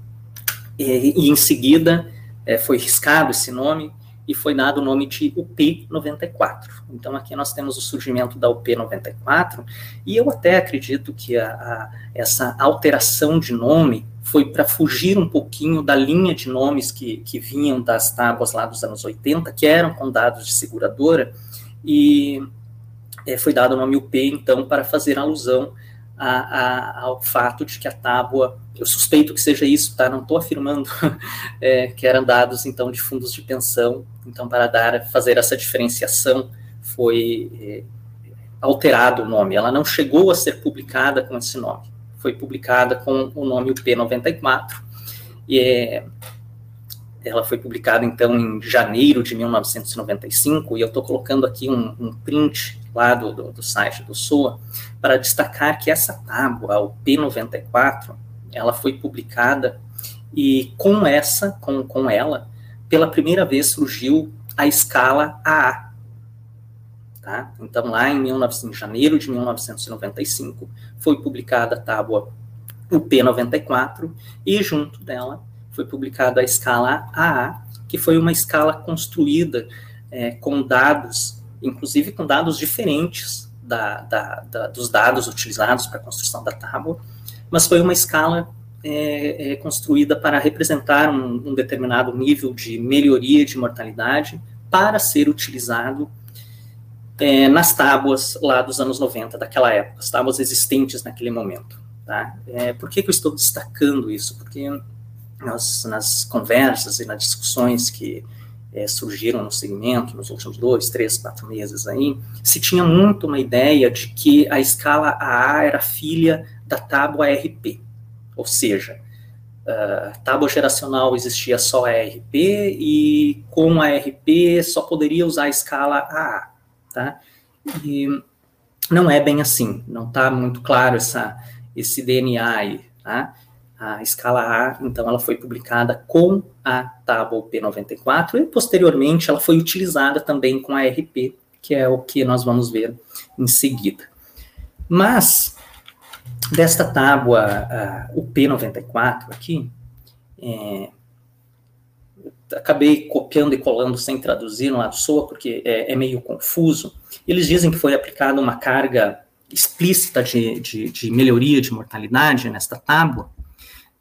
e, e em seguida é, foi riscado esse nome e foi dado o nome de UP94. Então aqui nós temos o surgimento da UP94, e eu até acredito que a, a, essa alteração de nome foi para fugir um pouquinho da linha de nomes que, que vinham das tábuas lá dos anos 80, que eram com dados de seguradora, e é, foi dado o nome UP, então, para fazer alusão a, a, ao fato de que a tábua, eu suspeito que seja isso, tá? Não estou afirmando é, que eram dados, então, de fundos de pensão, então, para dar, fazer essa diferenciação, foi é, alterado o nome, ela não chegou a ser publicada com esse nome. Foi publicada com o nome UP94, e é, ela foi publicada, então, em janeiro de 1995, e eu estou colocando aqui um, um, print lá do, do, do, site do SOA, para destacar que essa tábua, a UP94, ela foi publicada, e com essa, com, com ela, pela primeira vez surgiu a escala AA, Tá? Então, lá em, 19, em janeiro de 1995, foi publicada a tábua UP94 e, junto dela, foi publicada a escala AA, que foi uma escala construída é, com dados, inclusive com dados diferentes da, da, da, dos dados utilizados para a construção da tábua, mas foi uma escala é, é, construída para representar um, um determinado nível de melhoria de mortalidade para ser utilizado é, nas tábuas lá dos anos 90, daquela época, as tábuas existentes naquele momento. Tá? É, por que, que eu estou destacando isso? Porque nós, nas conversas e nas discussões que é, surgiram no segmento nos últimos dois, três, quatro meses aí, se tinha muito uma ideia de que a escala AA era filha da tábua RP, ou seja, a tábua geracional existia só a RP e com a RP só poderia usar a escala AA tá? E não é bem assim, não está muito claro essa, esse DNA aí, tá? A escala A, então, ela foi publicada com a tábua P94 e, posteriormente, ela foi utilizada também com a RP, que é o que nós vamos ver em seguida. Mas, desta tábua, uh, o P94 aqui, é, acabei copiando e colando sem traduzir no lado SOA, porque é, é, meio confuso. Eles dizem que foi aplicada uma carga explícita de, de, de, melhoria de mortalidade nesta tábua.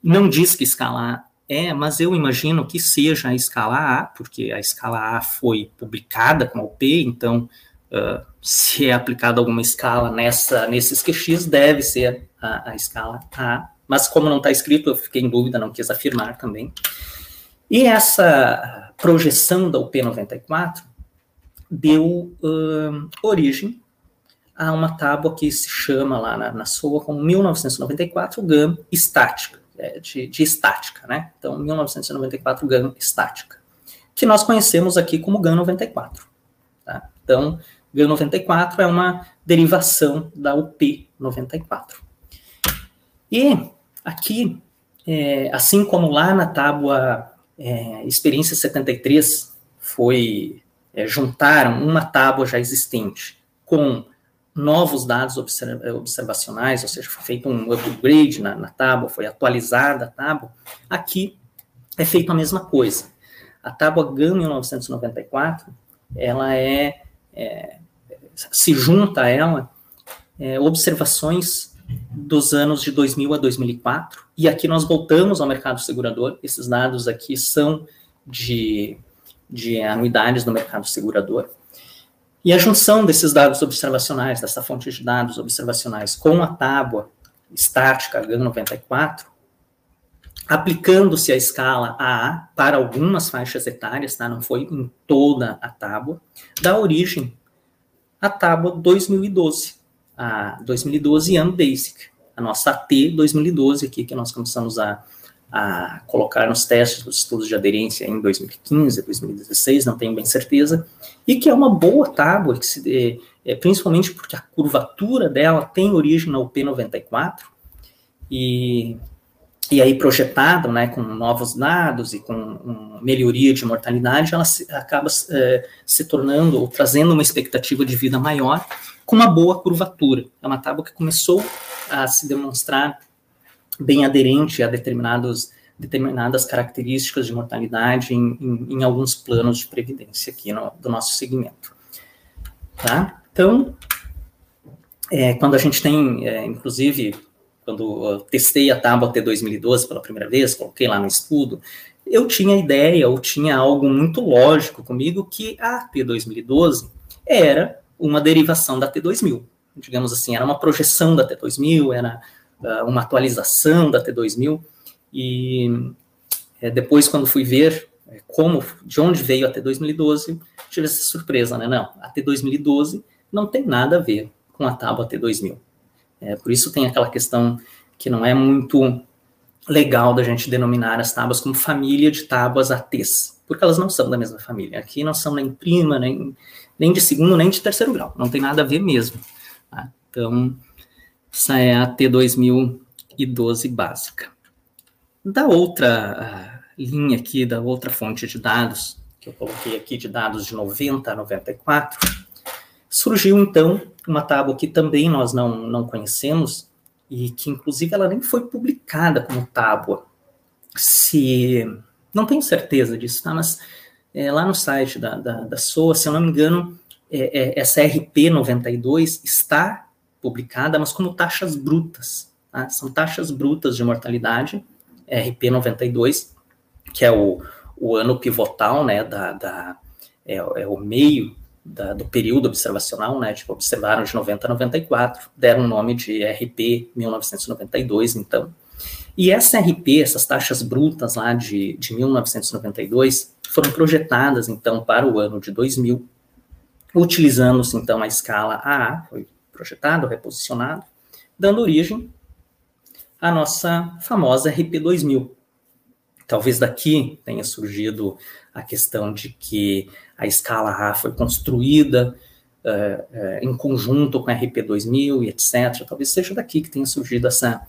Não diz que escala A é, mas eu imagino que seja a escala A, porque a escala A foi publicada com a UP, então uh, se é aplicada alguma escala nessa, nesses QX, deve ser a, a escala A. Mas como não está escrito, eu fiquei em dúvida, não quis afirmar também. E essa projeção da UP94 deu uh, origem a uma tábua que se chama lá na, na SOA como 1994 GAN estática, de, de, estática, né? Então, 1994 GAN estática, que nós conhecemos aqui como GAN 94. Tá? Então, GAN 94 é uma derivação da UP 94. E aqui, é, assim como lá na tábua é, Experiência 73 foi é, juntaram uma tábua já existente com novos dados observacionais, ou seja, foi feito um upgrade na, na tábua, foi atualizada a tábua. Aqui é feito a mesma coisa. A tábua GAN 1994, ela é, é se junta a ela é, observações dos anos de 2000 a 2004, e aqui nós voltamos ao mercado segurador, esses dados aqui são de, de anuidades do mercado segurador, e a junção desses dados observacionais, dessa fonte de dados observacionais, com a tábua estática H94, aplicando-se a escala AA para algumas faixas etárias, tá? não foi em toda a tábua, dá origem à tábua 2012, a 2012 ano Basic, a nossa AT 2012 aqui, que nós começamos a, a colocar nos testes dos estudos de aderência em 2015, 2016, não tenho bem certeza, e que é uma boa tábua, que se, é, principalmente porque a curvatura dela tem origem na UP94, e, e aí projetada, né, com novos dados e com melhoria de mortalidade, ela se, acaba é, se tornando, ou trazendo uma expectativa de vida maior, com uma boa curvatura. É uma tábua que começou a se demonstrar bem aderente a determinados, determinadas características de mortalidade em, em, em alguns planos de previdência aqui no, do nosso segmento. Tá? Então, é, quando a gente tem, é, inclusive, quando testei a tábua T2012 pela primeira vez, coloquei lá no estudo, eu tinha ideia, ou tinha algo muito lógico comigo, que a T2012 era uma derivação da T2000. Digamos assim, era uma projeção da T2000, era uh, uma atualização da T2000, e é, depois, quando fui ver é, como, de onde veio a T2012, tive essa surpresa, né? Não, a T2012 não tem nada a ver com a tábua T2000. É, por isso tem aquela questão que não é muito legal da gente denominar as tábuas como família de tábuas ATs, porque elas não são da mesma família. Aqui não são nem prima, nem, nem de segundo, nem de terceiro grau. Não tem nada a ver mesmo. Tá? Então, essa é a T2012 básica. Da outra linha aqui, da outra fonte de dados, que eu coloquei aqui de dados de 90 a 94, surgiu então uma tábua que também nós não, não conhecemos e que inclusive ela nem foi publicada como tábua. Se não tenho certeza disso, tá? Mas é, lá no site da, da, da SOA, se eu não me engano, é, é, essa RP 92 está publicada, mas como taxas brutas. Tá? São taxas brutas de mortalidade, RP 92, que é o, o ano pivotal, né, da, da é, é o meio da, do período observacional, né, tipo, observaram de 90 a 94, deram o nome de RP 1992, então. E essa RP, essas taxas brutas lá de, de 1992, foram projetadas, então, para o ano de 2000, utilizando-se, então, a escala AA, foi projetado, reposicionado, dando origem à nossa famosa RP 2000. Talvez daqui tenha surgido a questão de que a escala A foi construída uh, uh, em conjunto com a RP 2000 e etc. Talvez seja daqui que tenha surgido essa,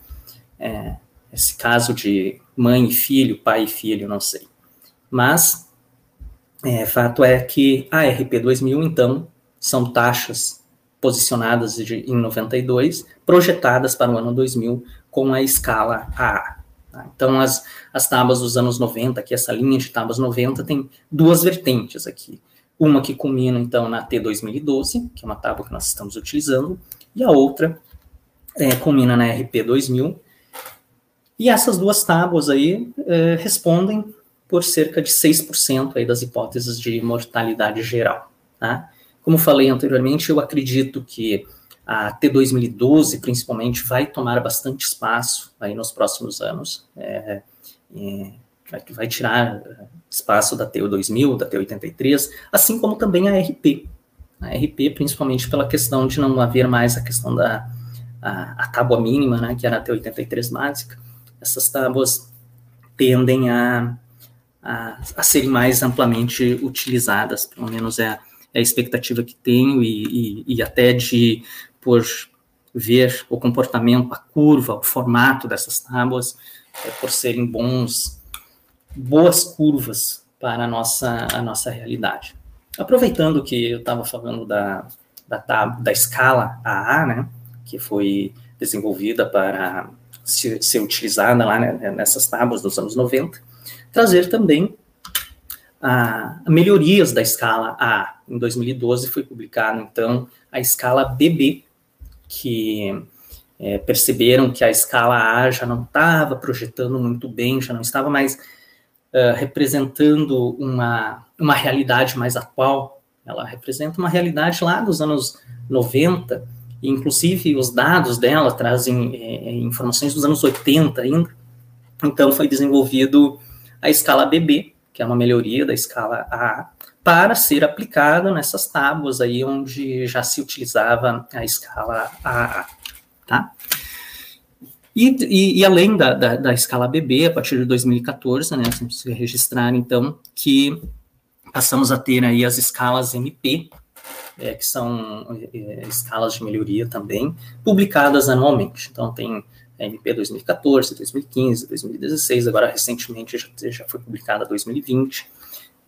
uh, esse caso de mãe e filho, pai e filho, não sei. Mas, fato é que a RP 2000, então, são taxas posicionadas de, em 92, projetadas para o ano 2000 com a escala AA. Tá? Então, as, as tábuas dos anos 90, aqui essa linha de tábuas 90, tem duas vertentes aqui. Uma que culmina, então, na T2012, que é uma tábua que nós estamos utilizando, e a outra é, culmina na RP2000. E essas duas tábuas aí é, respondem por cerca de 6% aí das hipóteses de mortalidade geral. Tá? Como falei anteriormente, eu acredito que a T2012, principalmente, vai tomar bastante espaço aí nos próximos anos. É, é, vai tirar é, espaço da T2000, da T83, assim como também a RP. A RP, principalmente pela questão de não haver mais a questão da a, a tábua mínima, né, que era a T83 básica. Essas tábuas tendem a, a, a serem mais amplamente utilizadas, pelo menos é é a expectativa que tenho e, e, e até de por ver o comportamento, a curva, o formato dessas tábuas, é, por serem bons, boas curvas para a nossa, a nossa realidade. Aproveitando que eu estava falando da, da, tab, da escala AA, né, que foi desenvolvida para ser, ser utilizada lá né, nessas tábuas dos anos 90, trazer também a, melhorias da escala A. Em 2012 foi publicado, então, a escala BB, que é, perceberam que a escala A já não estava projetando muito bem, já não estava mais uh, representando uma, uma realidade mais atual. Ela representa uma realidade lá dos anos 90, e inclusive os dados dela trazem é, informações dos anos 80 ainda. Então foi desenvolvido a escala BB, que é uma melhoria da escala A, para ser aplicada nessas tábuas aí onde já se utilizava a escala AA tá? E, e, e além da, da, da, escala BB, a partir de 2014, né, precisa registrar, então, que passamos a ter aí as escalas MP, é, que são é, escalas de melhoria também, publicadas anualmente. Então, tem MP 2014, 2015, 2016, agora recentemente já, já foi publicada 2020.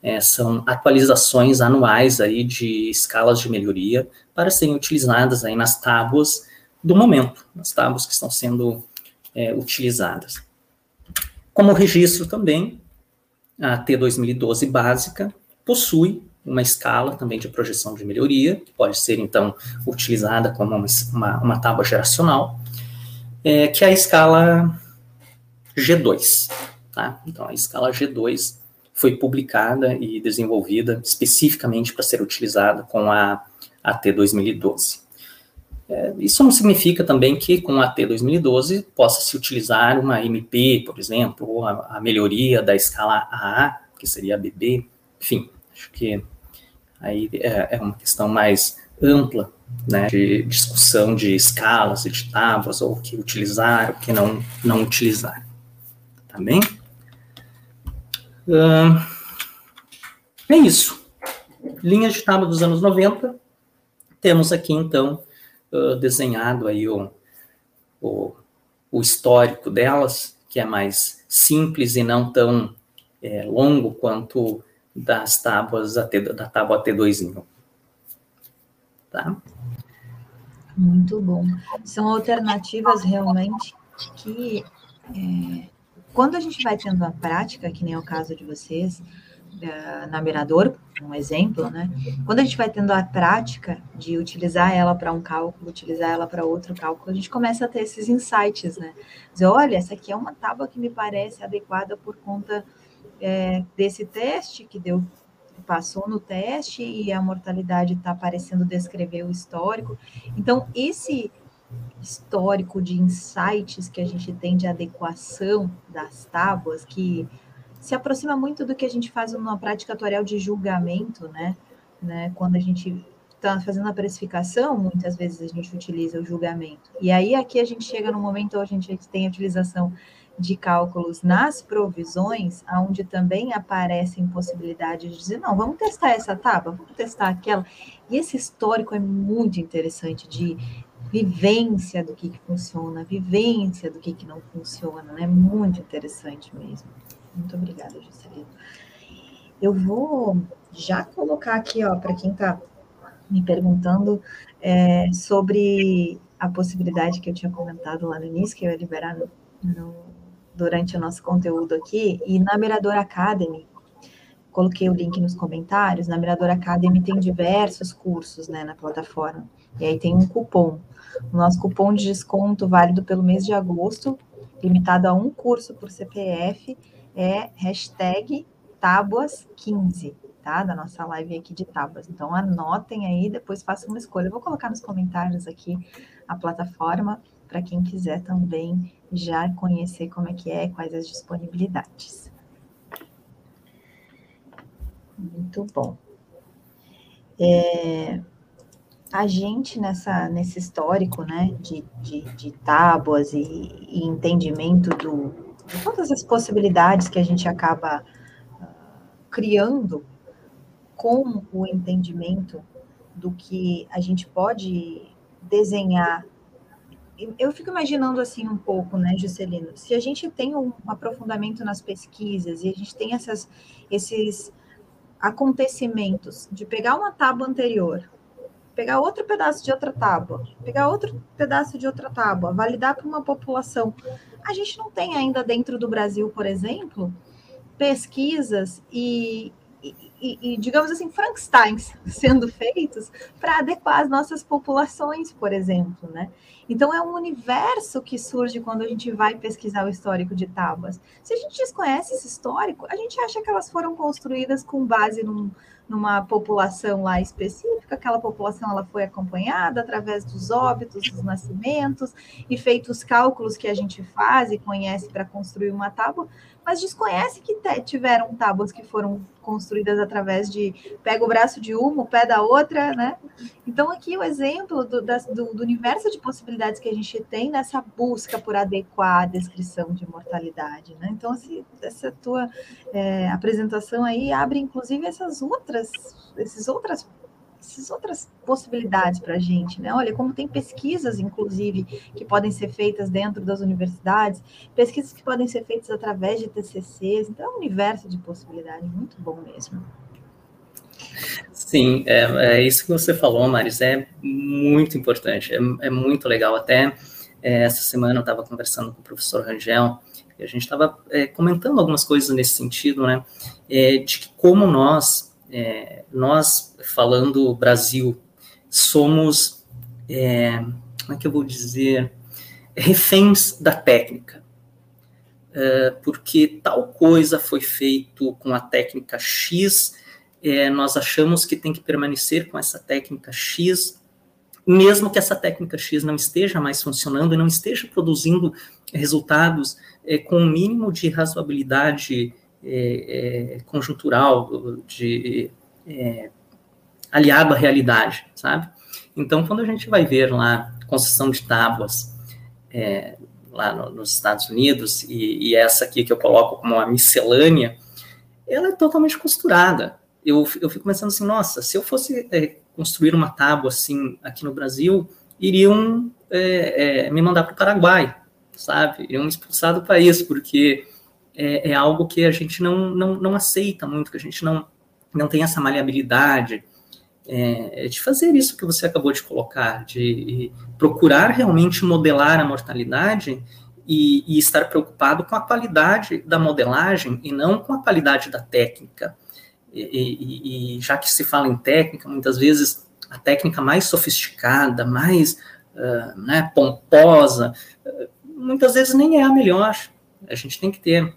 É, são atualizações anuais aí de escalas de melhoria para serem utilizadas aí nas tábuas do momento, nas tábuas que estão sendo é, utilizadas. Como registro também, a T2012 básica possui uma escala também de projeção de melhoria, que pode ser, então, utilizada como uma, uma, uma tábua geracional, é, que é a escala G2. Tá? Então, a escala G2 foi publicada e desenvolvida especificamente para ser utilizada com a, a T2012. É, isso não significa também que com a T 2012 possa se utilizar uma MP, por exemplo, ou a, a melhoria da escala AA, que seria a BB, enfim, acho que aí é, é uma questão mais ampla, né, de discussão de escalas e de tábuas, ou o que utilizar, o que não, não utilizar, tá bem? É isso. Linhas de tábua dos anos 90, temos aqui, então, desenhado aí o, o, o, histórico delas, que é mais simples e não tão é, longo quanto das tábuas AT, da tábua T2
Tá? Muito bom. São alternativas realmente que, é, quando a gente vai tendo a prática, que nem é o caso de vocês, na Mirador, um exemplo, né? Quando a gente vai tendo a prática de utilizar ela para um cálculo, utilizar ela para outro cálculo, a gente começa a ter esses insights, né? Dizer, olha, essa aqui é uma tábua que me parece adequada por conta é, desse teste que deu passou no teste e a mortalidade está parecendo descrever o histórico. Então, esse histórico de insights que a gente tem de adequação das tábuas, que se aproxima muito do que a gente faz numa prática tutorial de julgamento, né? né? Quando a gente está fazendo a precificação, muitas vezes a gente utiliza o julgamento. E aí aqui a gente chega no momento onde a gente tem a utilização de cálculos nas provisões, onde também aparecem possibilidades de dizer, não, vamos testar essa tábua, vamos testar aquela. E esse histórico é muito interessante de vivência do que, que funciona, vivência do que, que não funciona, né? Muito interessante mesmo. Muito obrigada, Juscelino. Eu vou já colocar aqui, ó, para quem está me perguntando é, sobre a possibilidade que eu tinha comentado lá no início, que eu ia liberar no, no, durante o nosso conteúdo aqui, e na Mirador Academy, coloquei o link nos comentários, na Mirador Academy tem diversos cursos, né, na plataforma, e aí tem um cupom, o nosso cupom de desconto válido pelo mês de agosto, limitado a um curso por CPF, é hashtag tábuas15, tá? Da nossa live aqui de tábuas. Então, anotem aí, depois façam uma escolha. Eu vou colocar nos comentários aqui a plataforma para quem quiser também já conhecer como é que é, quais as disponibilidades. Muito bom. É, a gente nessa, nesse histórico né, de, de, de tábuas e, e entendimento do, todas as possibilidades que a gente acaba uh, criando com o entendimento do que a gente pode desenhar. Eu fico imaginando assim um pouco, né, Juscelino? Se a gente tem um aprofundamento nas pesquisas e a gente tem essas, esses acontecimentos de pegar uma tábua anterior, pegar outro pedaço de outra tábua, pegar outro pedaço de outra tábua, validar para uma população. A gente não tem ainda dentro do Brasil, por exemplo, pesquisas e, e, e, e, digamos assim, Frankensteins sendo feitos para adequar as nossas populações, por exemplo, né? Então é um universo que surge quando a gente vai pesquisar o histórico de tábuas. Se a gente desconhece esse histórico, a gente acha que elas foram construídas com base num, numa população lá específica, aquela população ela foi acompanhada através dos óbitos, dos nascimentos, e feitos os cálculos que a gente faz e conhece para construir uma tábua, mas desconhece que tiveram tábuas que foram construídas através de pega o braço de uma, o pé da outra, né? Então, aqui o exemplo do, do, do universo de possibilidades que a gente tem nessa busca por adequar a descrição de mortalidade, né? Então, assim, essa tua é, apresentação aí abre, inclusive, essas outras, esses outras essas outras possibilidades para a gente, né? Olha, como tem pesquisas, inclusive, que podem ser feitas dentro das universidades, pesquisas que podem ser feitas através de TCCs, então é um universo de possibilidades muito bom mesmo.
Sim, é, é isso que você falou, Maris, é muito importante, é, é muito legal. Até é, essa semana eu estava conversando com o professor Rangel, e a gente estava é, comentando algumas coisas nesse sentido, né, é, de que como nós é, nós, falando Brasil, somos, é, como é que eu vou dizer, reféns da técnica. É, porque tal coisa foi feito com a técnica X, é, nós achamos que tem que permanecer com essa técnica X, mesmo que essa técnica X não esteja mais funcionando e não esteja produzindo resultados é, com o um mínimo de razoabilidade é, é, conjuntural, de é, aliado à realidade, sabe? Então, quando a gente vai ver lá construção de tábuas é, lá no, nos Estados Unidos, e, e, essa aqui que eu coloco como uma miscelânea, ela é totalmente costurada. Eu, eu fico pensando assim, nossa, se eu fosse é, construir uma tábua assim aqui no Brasil, iriam é, é, me mandar para o Paraguai, sabe? Iriam me expulsar do país, porque é, é, algo que a gente não, não, não aceita muito, que a gente não, não tem essa maleabilidade é, de fazer isso que você acabou de colocar, de procurar realmente modelar a mortalidade e, e, estar preocupado com a qualidade da modelagem e não com a qualidade da técnica. E, e, e já que se fala em técnica, muitas vezes a técnica mais sofisticada, mais uh, né, pomposa, uh, muitas vezes nem é a melhor. A gente tem que ter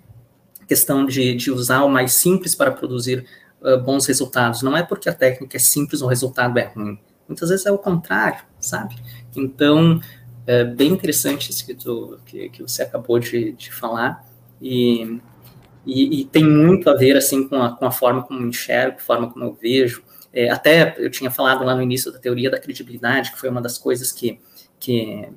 questão de, de usar o mais simples para produzir uh, bons resultados. Não é porque a técnica é simples o resultado é ruim. Muitas vezes é o contrário, sabe? Então, é bem interessante isso que, tu, que, que você acabou de, de falar. E, e, e, tem muito a ver, assim, com a, com a forma como eu enxergo, a forma como eu vejo. É, até eu tinha falado lá no início da teoria da credibilidade, que foi uma das coisas que, que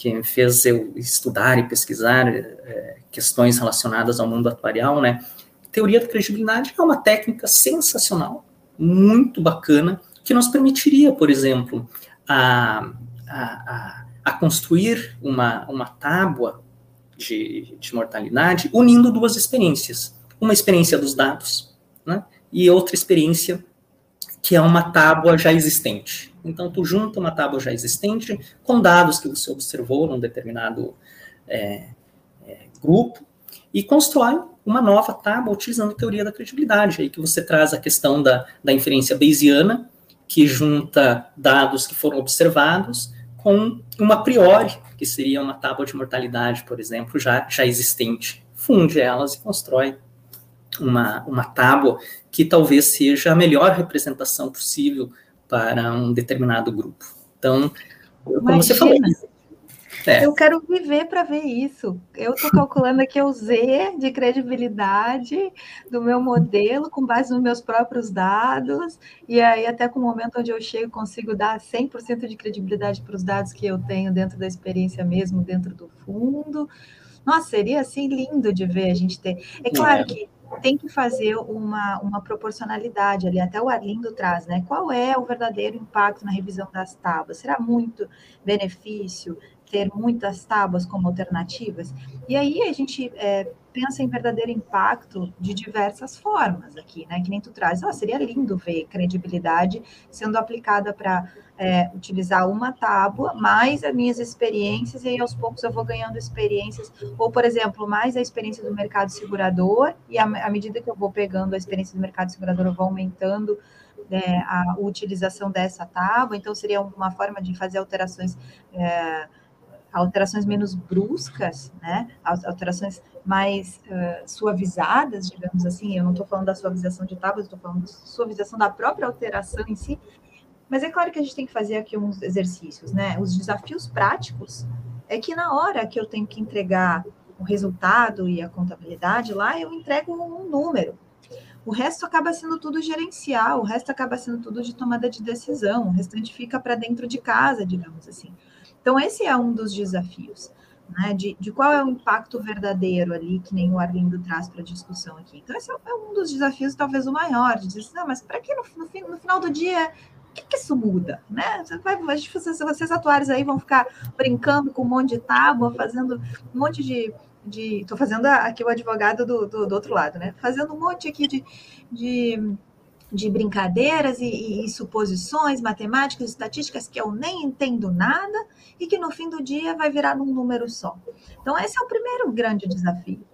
que me fez eu estudar e pesquisar é, questões relacionadas ao mundo atuarial, né? Teoria da credibilidade é uma técnica sensacional, muito bacana, que nos permitiria, por exemplo, a, a, a construir uma, uma tábua de, de mortalidade unindo duas experiências. Uma experiência dos dados, né? E outra experiência que é uma tábua já existente. Então, tu junta uma tábua já existente com dados que você observou num determinado é, é, grupo e constrói uma nova tábua utilizando a teoria da credibilidade, aí que você traz a questão da, da inferência bayesiana, que junta dados que foram observados com uma priori, que seria uma tábua de mortalidade, por exemplo, já, já existente. Funde elas e constrói uma, uma tábua que talvez seja a melhor representação possível para um determinado grupo. Então, como Imagina. você falou.
É. Eu quero viver para ver isso. Eu estou calculando aqui o Z de credibilidade do meu modelo, com base nos meus próprios dados, e aí, até com o momento onde eu chego, consigo dar 100% de credibilidade para os dados que eu tenho dentro da experiência mesmo, dentro do fundo. Nossa, seria assim lindo de ver a gente ter. É claro é. que tem que fazer uma, uma proporcionalidade ali, até o Arlindo traz, né? Qual é o verdadeiro impacto na revisão das tábuas? Será muito benefício ter muitas tábuas como alternativas. E aí a gente é, pensa em verdadeiro impacto de diversas formas aqui, né? Que nem tu traz. Oh, seria lindo ver credibilidade sendo aplicada para é, utilizar uma tábua, mais as minhas experiências, e aí aos poucos eu vou ganhando experiências, ou, por exemplo, mais a experiência do mercado segurador, e à medida que eu vou pegando a experiência do mercado segurador, eu vou aumentando é, a utilização dessa tábua, então seria uma forma de fazer alterações. É, alterações menos bruscas, né? Alterações mais uh, suavizadas, digamos assim. Eu não estou falando da suavização de tábuas, estou falando de suavização da própria alteração em si. Mas é claro que a gente tem que fazer aqui uns exercícios, né? Os desafios práticos é que na hora que eu tenho que entregar o resultado e a contabilidade lá, eu entrego um número. O resto acaba sendo tudo gerencial, o resto acaba sendo tudo de tomada de decisão, o restante fica para dentro de casa, digamos assim. Então, esse é um dos desafios, né? De, de qual é o impacto verdadeiro ali, que nem o Arlindo traz para a discussão aqui. Então, esse é, um dos desafios, talvez o maior, de dizer, assim, não, mas para que no, no, no, final do dia que, que, isso muda, né? Vocês, vocês atuários aí vão ficar brincando com um monte de tábua, fazendo um monte de. Estou fazendo aqui o advogado do, do, do, outro lado, né? Fazendo um monte aqui de, de, de brincadeiras e, e, suposições matemáticas, estatísticas que eu nem entendo nada e que no fim do dia vai virar num número só. Então, esse é o primeiro grande desafio.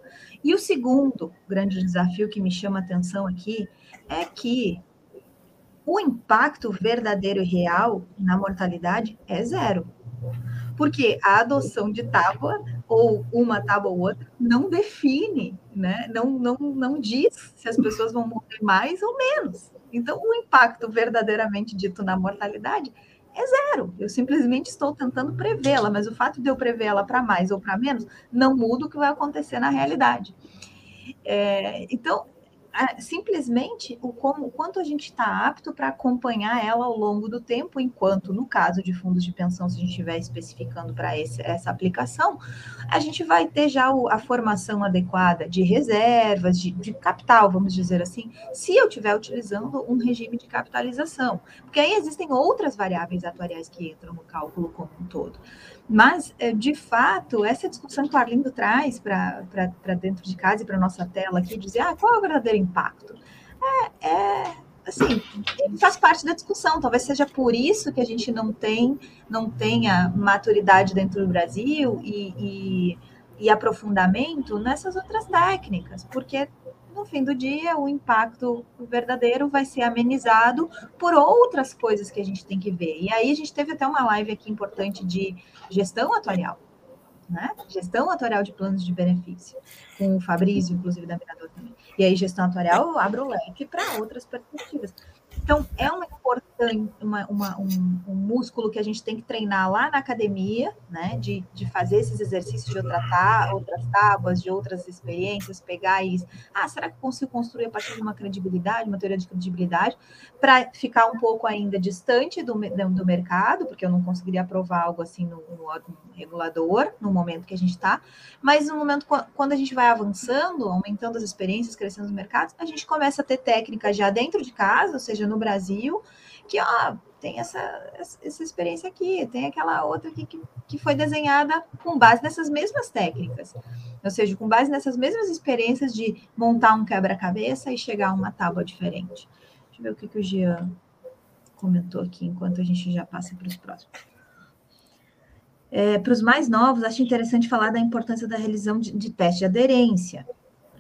E o segundo grande desafio que me chama a atenção aqui é que o impacto verdadeiro e real na mortalidade é zero. Porque a adoção de tábua, ou uma tábua ou outra, não define, né? não, não, não diz se as pessoas vão morrer mais ou menos. Então, o impacto verdadeiramente dito na mortalidade é zero. Eu simplesmente estou tentando prevê-la, mas o fato de eu prevê-la para mais ou para menos não muda o que vai acontecer na realidade. É, então, simplesmente o, como, quanto a gente está apto para acompanhar ela ao longo do tempo, enquanto, no caso de fundos de pensão, se a gente estiver especificando para essa aplicação, a gente vai ter já o, a formação adequada de reservas, de, de, capital, vamos dizer assim, se eu estiver utilizando um regime de capitalização. Porque aí existem outras variáveis atuariais que entram no cálculo como um todo. Mas, eh, de fato, essa discussão que o Arlindo traz para dentro de casa e para a nossa tela aqui, dizer ah, qual é o verdadeiro impacto? É, é assim, faz parte da discussão. Talvez seja por isso que a gente não tem, não tenha maturidade dentro do Brasil e, e, e aprofundamento nessas outras técnicas, porque no fim do dia, o impacto verdadeiro vai ser amenizado por outras coisas que a gente tem que ver. E aí a gente teve até uma live aqui importante de gestão atuarial, né? Gestão atuarial de planos de benefício, com o Fabrício, inclusive, da Mirador também. E aí, gestão atuarial abre o leque para outras perspectivas. Então, é uma importante, uma, uma, um, um, músculo que a gente tem que treinar lá na academia, né? De, de fazer esses exercícios de outra tá, outras tábuas, de outras experiências, pegar e. Ah, será que consigo construir a partir de uma credibilidade, uma teoria de credibilidade, para ficar um pouco ainda distante do, do mercado, porque eu não conseguiria aprovar algo assim no, no órgão regulador, no momento que a gente está, mas no momento quando a gente vai avançando, aumentando as experiências, crescendo os mercados, a gente começa a ter técnicas já dentro de casa, ou seja, no Brasil, que ó, tem essa, essa experiência aqui, tem aquela outra aqui que, que foi desenhada com base nessas mesmas técnicas. Ou seja, com base nessas mesmas experiências de montar um quebra-cabeça e chegar a uma tábua diferente. Deixa eu ver o que, que o Jean comentou aqui, enquanto a gente já passa para os próximos. É, para os mais novos, acho interessante falar da importância da realização de, de teste de aderência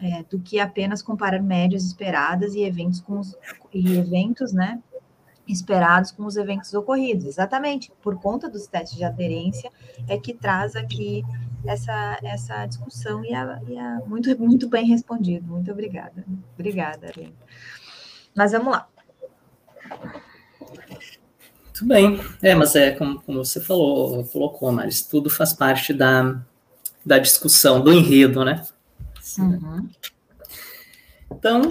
é, do que apenas comparar médias esperadas e eventos com os, e eventos, né, esperados com os eventos ocorridos. Exatamente, por conta dos testes de aderência é que traz aqui essa, essa discussão e, a, e a, muito, muito bem respondido. Muito obrigada. Obrigada, Arlene. Mas vamos lá.
Muito bem. É, mas é como, como você falou, colocou, mas tudo faz parte da, da discussão, do enredo, né? Uhum. Então,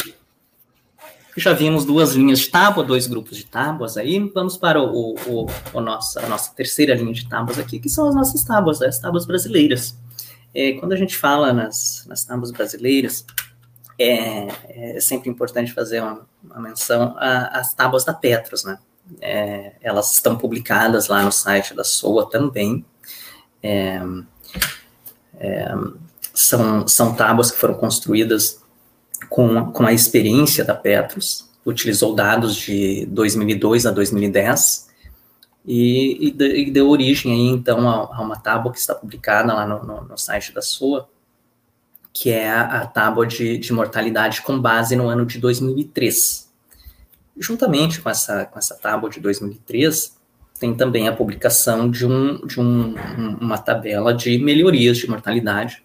já vimos duas linhas de tábua, dois grupos de tábuas aí. Vamos para o, o, o nossa, a nossa terceira linha de tábuas aqui, que são as nossas tábuas, as tábuas brasileiras. É, quando a gente fala nas, nas tábuas brasileiras, é, é sempre importante fazer uma, uma menção às tábuas da Petros, né? É, elas estão publicadas lá no site da SOA também. é, é, são, são tábuas que foram construídas com, com a experiência da Petros, utilizou dados de 2002 a 2010 e, e, deu origem aí, então, a, a, uma tábua que está publicada lá no, no, no site da SUA, que é a, a tábua de, de, mortalidade com base no ano de 2003. Juntamente com essa, com essa tábua de 2003, tem também a publicação de, um, de um, uma tabela de melhorias de mortalidade,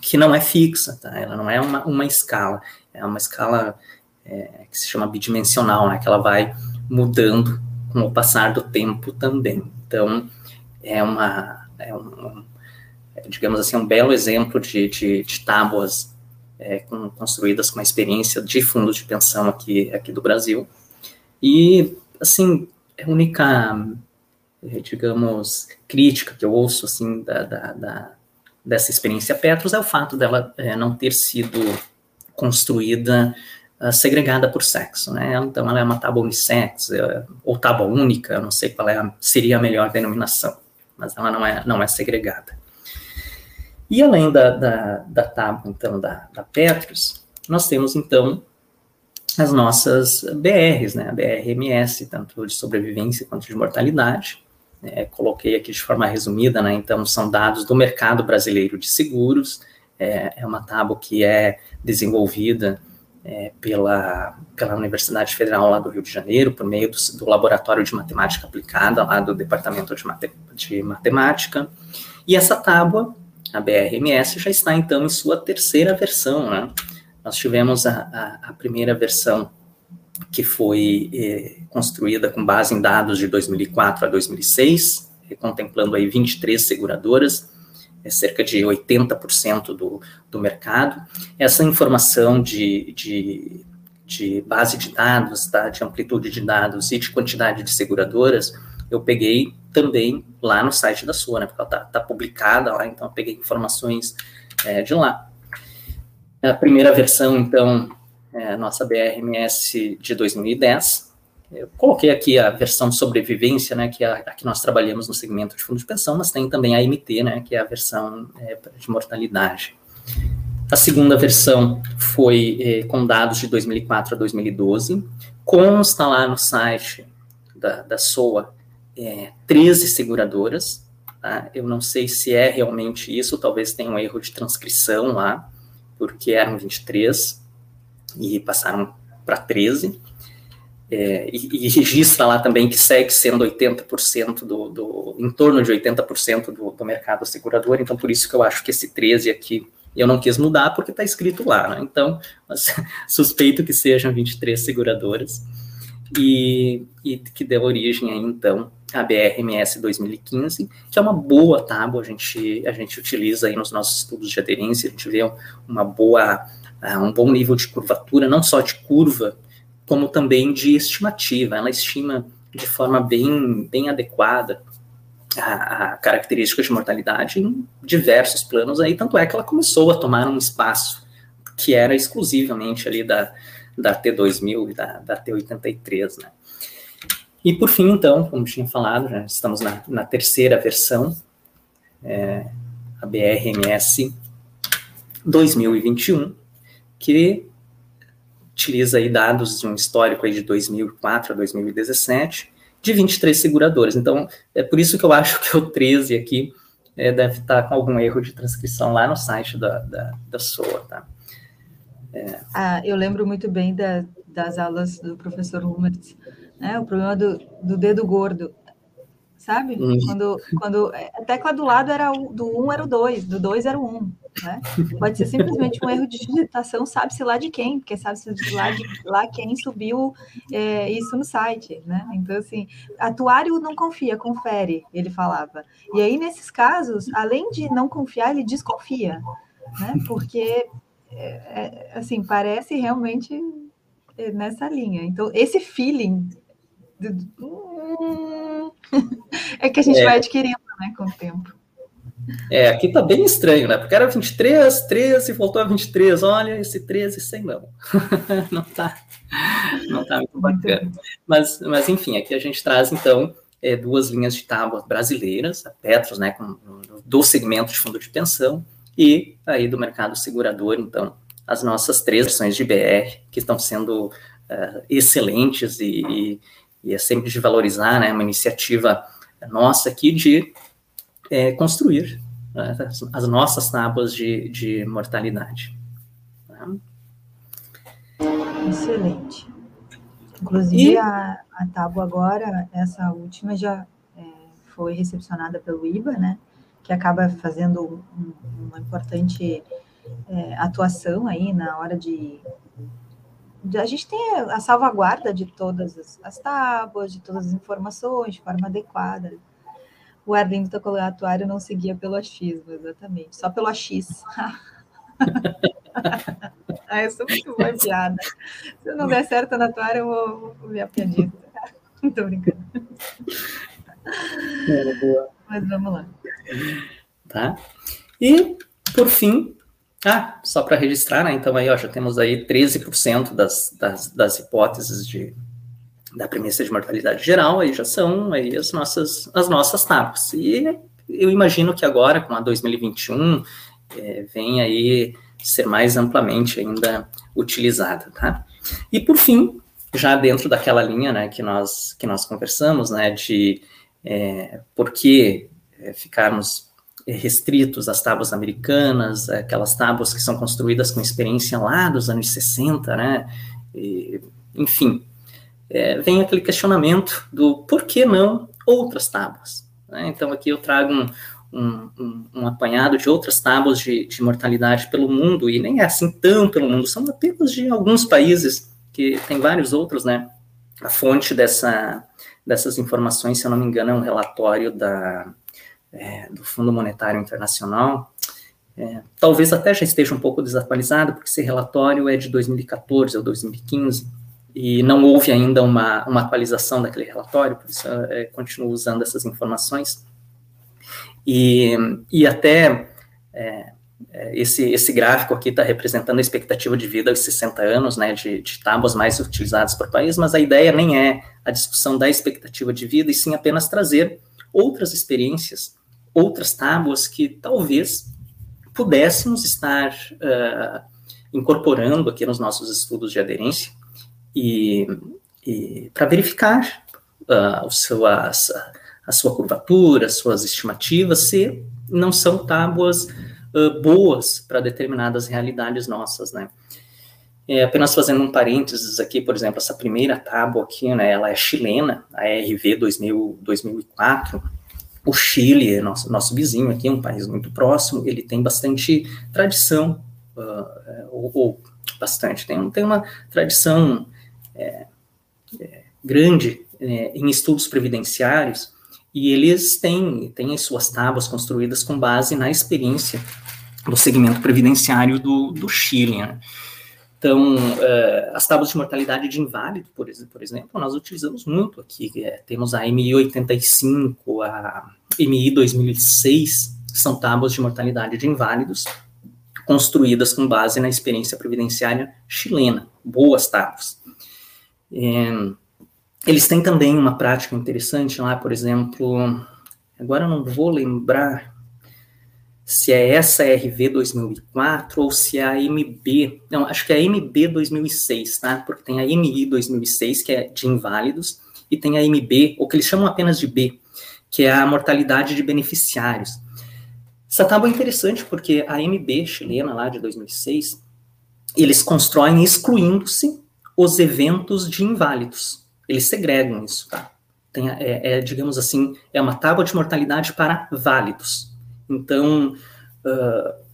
que não é fixa, tá? Ela não é uma, uma escala, é uma escala é, que se chama bidimensional, né? Que ela vai mudando com o passar do tempo também. Então, é uma, é um, é, digamos assim, um belo exemplo de, de, de tábuas é, com, construídas com a experiência de fundos de pensão aqui, aqui do Brasil. E, assim, a única, é, digamos, crítica que eu ouço, assim, da, da, da dessa experiência Petros é o fato dela é, não ter sido construída uh, segregada por sexo, né? Então ela é uma tábua unissex, é, ou tábua única, eu não sei qual é a, seria a melhor denominação, mas ela não é, não é segregada. E além da, da, da tábua, então, da, da Petros, nós temos, então, as nossas BRs, né? A BRMS, tanto de sobrevivência quanto de mortalidade. É, coloquei aqui de forma resumida, né? Então, são dados do mercado brasileiro de seguros, é, é uma tábua que é desenvolvida é, pela, pela Universidade Federal lá do Rio de Janeiro, por meio do, do Laboratório de Matemática Aplicada, lá do Departamento de, Mate, de Matemática. E essa tábua, a BRMS, já está então em sua terceira versão. Né? Nós tivemos a, a, a primeira versão que foi eh, construída com base em dados de 2004 a 2006, contemplando aí 23 seguradoras, é cerca de 80% do, do mercado. Essa informação de, de, de base de dados, tá, de amplitude de dados e de quantidade de seguradoras, eu peguei também lá no site da sua, né, porque ela está tá publicada lá, então eu peguei informações é, de lá. A primeira versão, então, é nossa BRMS de 2010, eu coloquei aqui a versão sobrevivência, né, que é a, que nós trabalhamos no segmento de fundo de pensão, mas tem também a MT, né, que é a versão é, de mortalidade. A segunda versão foi é, com dados de 2004 a 2012, consta lá no site da, da SOA é, 13 seguradoras, tá? eu não sei se é realmente isso, talvez tenha um erro de transcrição lá, porque eram 23 e passaram para 13, é, e, e, registra lá também que segue sendo 80% do, do, em torno de 80% do, do mercado segurador, então por isso que eu acho que esse 13 aqui eu não quis mudar porque está escrito lá, né? Então, suspeito que sejam 23 seguradoras e, e que deu origem aí, então, à BRMS 2015, que é uma boa tábua, a gente, a gente utiliza aí nos nossos estudos de aderência, a gente vê uma boa, uh, um bom nível de curvatura, não só de curva, como também de estimativa. Ela estima de forma bem, bem adequada a, a características de mortalidade em diversos planos aí, tanto é que ela começou a tomar um espaço que era exclusivamente ali da, da T2000 e da, da T83, né. E por fim, então, como tinha falado, já estamos na, na terceira versão, é, a BRMS 2021, que utiliza aí dados de um histórico aí de 2004 a 2017, de 23 seguradoras. Então, é por isso que eu acho que o 13 aqui é, deve estar com algum erro de transcrição lá no site da, da, da SOA, tá?
É. Ah, eu lembro muito bem da, das aulas do professor Lumertz, né? O problema do, do dedo gordo sabe? Hum. Quando, quando a tecla do lado era o, do 1 um era o 2, do 2 era o 1, um, né? Pode ser simplesmente um erro de digitação, sabe-se lá de quem, porque sabe-se lá, de, lá quem subiu é, isso no site, né? Então, assim, atuário não confia, confere, ele falava. E aí, nesses casos, além de não confiar, ele desconfia, né? Porque, é, é, assim, parece realmente é, nessa linha. Então, esse feeling... Hum, é que a gente é. vai adquirindo, né, com o tempo.
É, aqui tá bem estranho, né? Porque era 23, 13, voltou a 23. Olha, esse 13 sem não. não tá, não tá muito bacana. Mas, mas, enfim, aqui a gente traz, então, é, duas linhas de tábua brasileiras, a Petros, né, com, do segmento de fundo de pensão, e aí do mercado segurador, então, as nossas três versões de BR, que estão sendo uh, excelentes e, e, e, é sempre de valorizar, né, uma iniciativa nossa aqui de é, construir né, as, as, nossas tábuas de, de mortalidade. Tá?
Excelente. Inclusive, e... a, a tábua agora, essa última, já é, foi recepcionada pelo IBA, né? Que acaba fazendo um, uma importante é, atuação aí na hora de, de, A gente tem a salvaguarda de todas as, as tábuas, de todas as informações, de forma adequada. O Arlindo tocou o atuário não seguia pelo achismo, exatamente, só pelo AX. ah, eu sou muito boa piada. Se eu não der certo na atuário, eu vou, vou ver a piadista. Não tô brincando.
Era boa.
Mas vamos lá.
Tá. E, por fim, ah, só para registrar, né? Então aí ó, já temos aí 13% das, das, das hipóteses de, da premissa de mortalidade geral, aí já são aí as nossas, as nossas tapas. E eu imagino que agora, com a 2021, é, vem aí ser mais amplamente ainda utilizada, tá? E por fim, já dentro daquela linha, né, que nós que nós conversamos, né, de é, por que é, ficarmos restritos às tábuas americanas, aquelas tábuas que são construídas com experiência lá dos anos 60, né, e, enfim, é, vem aquele questionamento do por que não outras tábuas. Né? Então aqui eu trago um, um, um, apanhado de outras tábuas de, de, mortalidade pelo mundo, e nem é assim tão pelo mundo, são apenas de alguns países, que tem vários outros, né? A fonte dessa, dessas informações, se eu não me engano, é um relatório da, é, do Fundo Monetário Internacional, é, talvez até já esteja um pouco desatualizado, porque esse relatório é de 2014 ou 2015, e não houve ainda uma, uma atualização daquele relatório, por isso é, continuo usando essas informações. E, e até é, esse, esse gráfico aqui está representando a expectativa de vida aos 60 anos, né, de, de tábuas mais utilizadas por país, mas a ideia nem é a discussão da expectativa de vida, e sim apenas trazer outras experiências, outras tábuas que talvez pudéssemos estar uh, incorporando aqui nos nossos estudos de aderência, e, e para verificar uh, o seu, as, a sua curvatura, suas estimativas, se não são tábuas uh, boas para determinadas realidades nossas, né? É, apenas fazendo um parênteses aqui, por exemplo, essa primeira tábua aqui, né, ela é chilena, a RV 2000, 2004, o Chile, nosso, nosso vizinho aqui, um país muito próximo, ele tem bastante tradição, uh, ou, ou, bastante, tem, tem uma tradição é, é, grande em estudos previdenciários, e eles têm, têm as suas tábuas construídas com base na experiência do segmento previdenciário do, do Chile. Né? Então, uh, as tábuas de mortalidade de inválido, por, por exemplo, nós utilizamos muito aqui. É, temos a MI 85, a MI 2006, que são tábuas de mortalidade de inválidos, construídas com base na experiência previdenciária chilena. Boas tábuas. É, eles têm também uma prática interessante lá, por exemplo, agora eu não vou lembrar se é essa RV 2004 ou se é a MB, não, acho que é a MB 2006, tá? Porque tem a MI 2006, que é de inválidos, e tem a MB, ou que eles chamam apenas de B, que é a mortalidade de beneficiários. Essa tábua é interessante porque a MB chilena lá de 2006, eles constroem excluindo-se os eventos de inválidos eles segregam isso, tá? Tem, é, é, digamos assim, é uma tábua de mortalidade para válidos. Então, uh,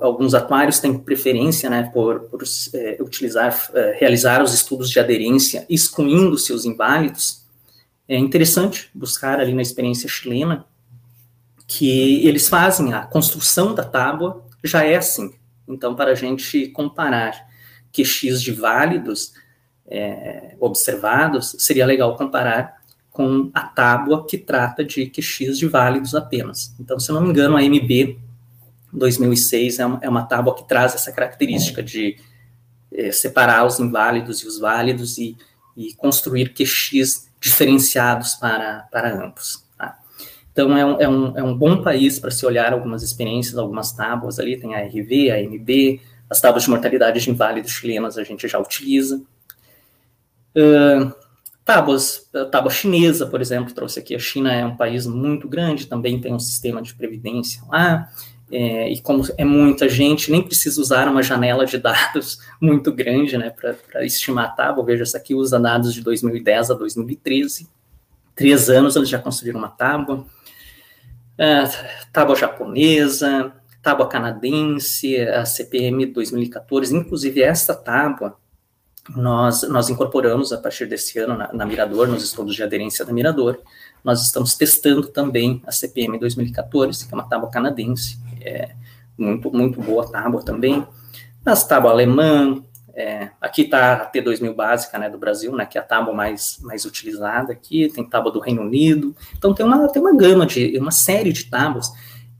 alguns atuários têm preferência né, por, por é, utilizar, é, realizar os estudos de aderência excluindo seus inválidos. É interessante buscar ali na experiência chilena que eles fazem a construção da tábua já é assim. Então, para a gente comparar QX de válidos, é, observados, seria legal comparar com a tábua que trata de QX de válidos apenas. Então, se eu não me engano, a MB 2006 é uma, é uma tábua que traz essa característica de é, separar os inválidos e os válidos e, e construir QX diferenciados para, para ambos. Tá? Então, é um, é, um, é um bom país para se olhar algumas experiências, algumas tábuas ali, tem a RV, a MB, as tábuas de mortalidade de inválidos chilenas a gente já utiliza. Uh, tábuas, tábua chinesa, por exemplo, trouxe aqui. A China é um país muito grande, também tem um sistema de previdência lá. É, e como é muita gente, nem precisa usar uma janela de dados muito grande né, para estimar a tábua. Veja, essa aqui usa dados de 2010 a 2013. Três anos eles já construíram uma tábua. É, tábua japonesa, tábua canadense, a CPM 2014. Inclusive, essa tábua nós, nós incorporamos a partir desse ano na, na Mirador, nos estudos de aderência da Mirador. Nós estamos testando também a CPM 2014, que é uma tábua canadense é, muito, muito boa tábua também. As tábuas alemã, é, aqui está a T2000 básica, né, do Brasil, né, que é a tábua mais, mais utilizada aqui, tem tábua do Reino Unido, então tem uma, tem uma gama de, uma série de tábuas,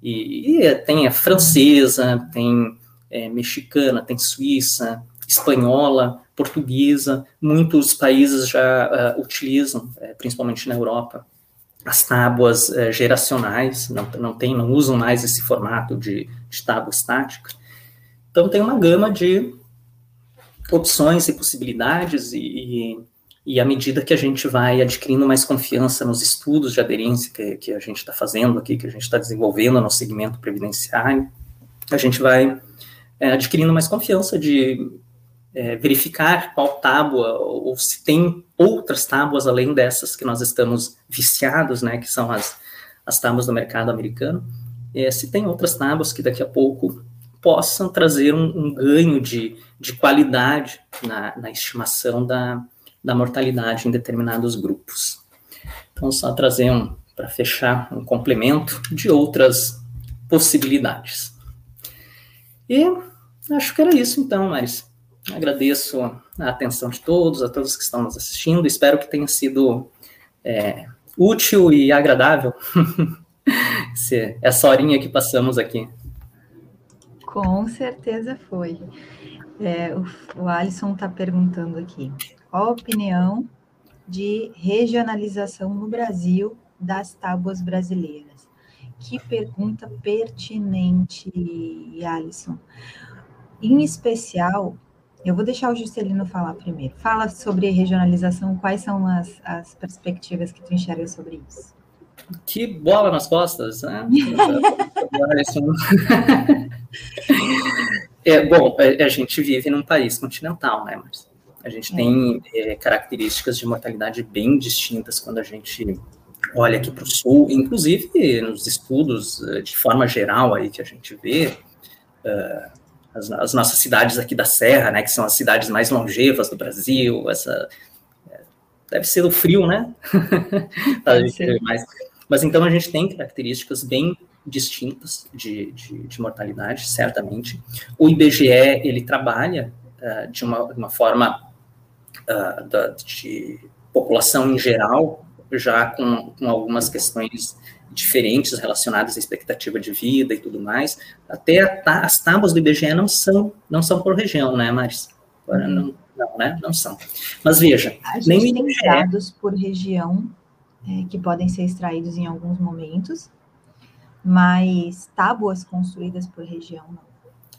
e, e tem a francesa, tem é, mexicana, tem suíça, espanhola, portuguesa, muitos países já uh, utilizam, é, principalmente na Europa, as tábuas é, geracionais, não, não, tem, não usam mais esse formato de, de tábua estática. Então, tem uma gama de opções e possibilidades, e, e, e à medida que a gente vai adquirindo mais confiança nos estudos de aderência que, que a gente está fazendo aqui, que a gente está desenvolvendo no segmento previdenciário, a gente vai é, adquirindo mais confiança de é, verificar qual tábua, ou se tem outras tábuas além dessas que nós estamos viciados, né, que são as, as tábuas do mercado americano, é, se tem outras tábuas que daqui a pouco possam trazer um, um ganho de, de qualidade na, na estimação da, da mortalidade em determinados grupos. Então, só trazer um, para fechar, um complemento de outras possibilidades. E acho que era isso então, Maris. Agradeço a atenção de todos, a todos que estão nos assistindo. Espero que tenha sido é, útil e agradável essa horinha que passamos aqui.
Com certeza foi. É, o, o Alisson está perguntando aqui: a opinião de regionalização no Brasil das tábuas brasileiras? Que pergunta pertinente, Alisson. Em especial, eu vou deixar o Juscelino falar primeiro. Fala sobre regionalização, quais são as, as perspectivas que tu enxerga sobre isso?
Que bola nas costas, né? é, bom, é, a gente vive num país continental, né, mas a gente é. tem é, características de mortalidade bem distintas quando a gente olha aqui para o sul, inclusive nos estudos eh, de forma geral aí que a gente vê, uh, as, as, nossas cidades aqui da Serra, né, que são as cidades mais longevas do Brasil, essa deve ser o frio, né? mas, mas então a gente tem características bem distintas de, de, de mortalidade, certamente. O IBGE ele trabalha uh, de uma, uma forma uh, da, de população em geral, já com, com algumas questões diferentes relacionadas à expectativa de vida e tudo mais. Até as tábuas do IBGE não são, não são por região, né, Mas Não, não, né? Não são. Mas veja,
a gente nem tem IBGE... dados por região é, que podem ser extraídos em alguns momentos, mas tábuas construídas por região não.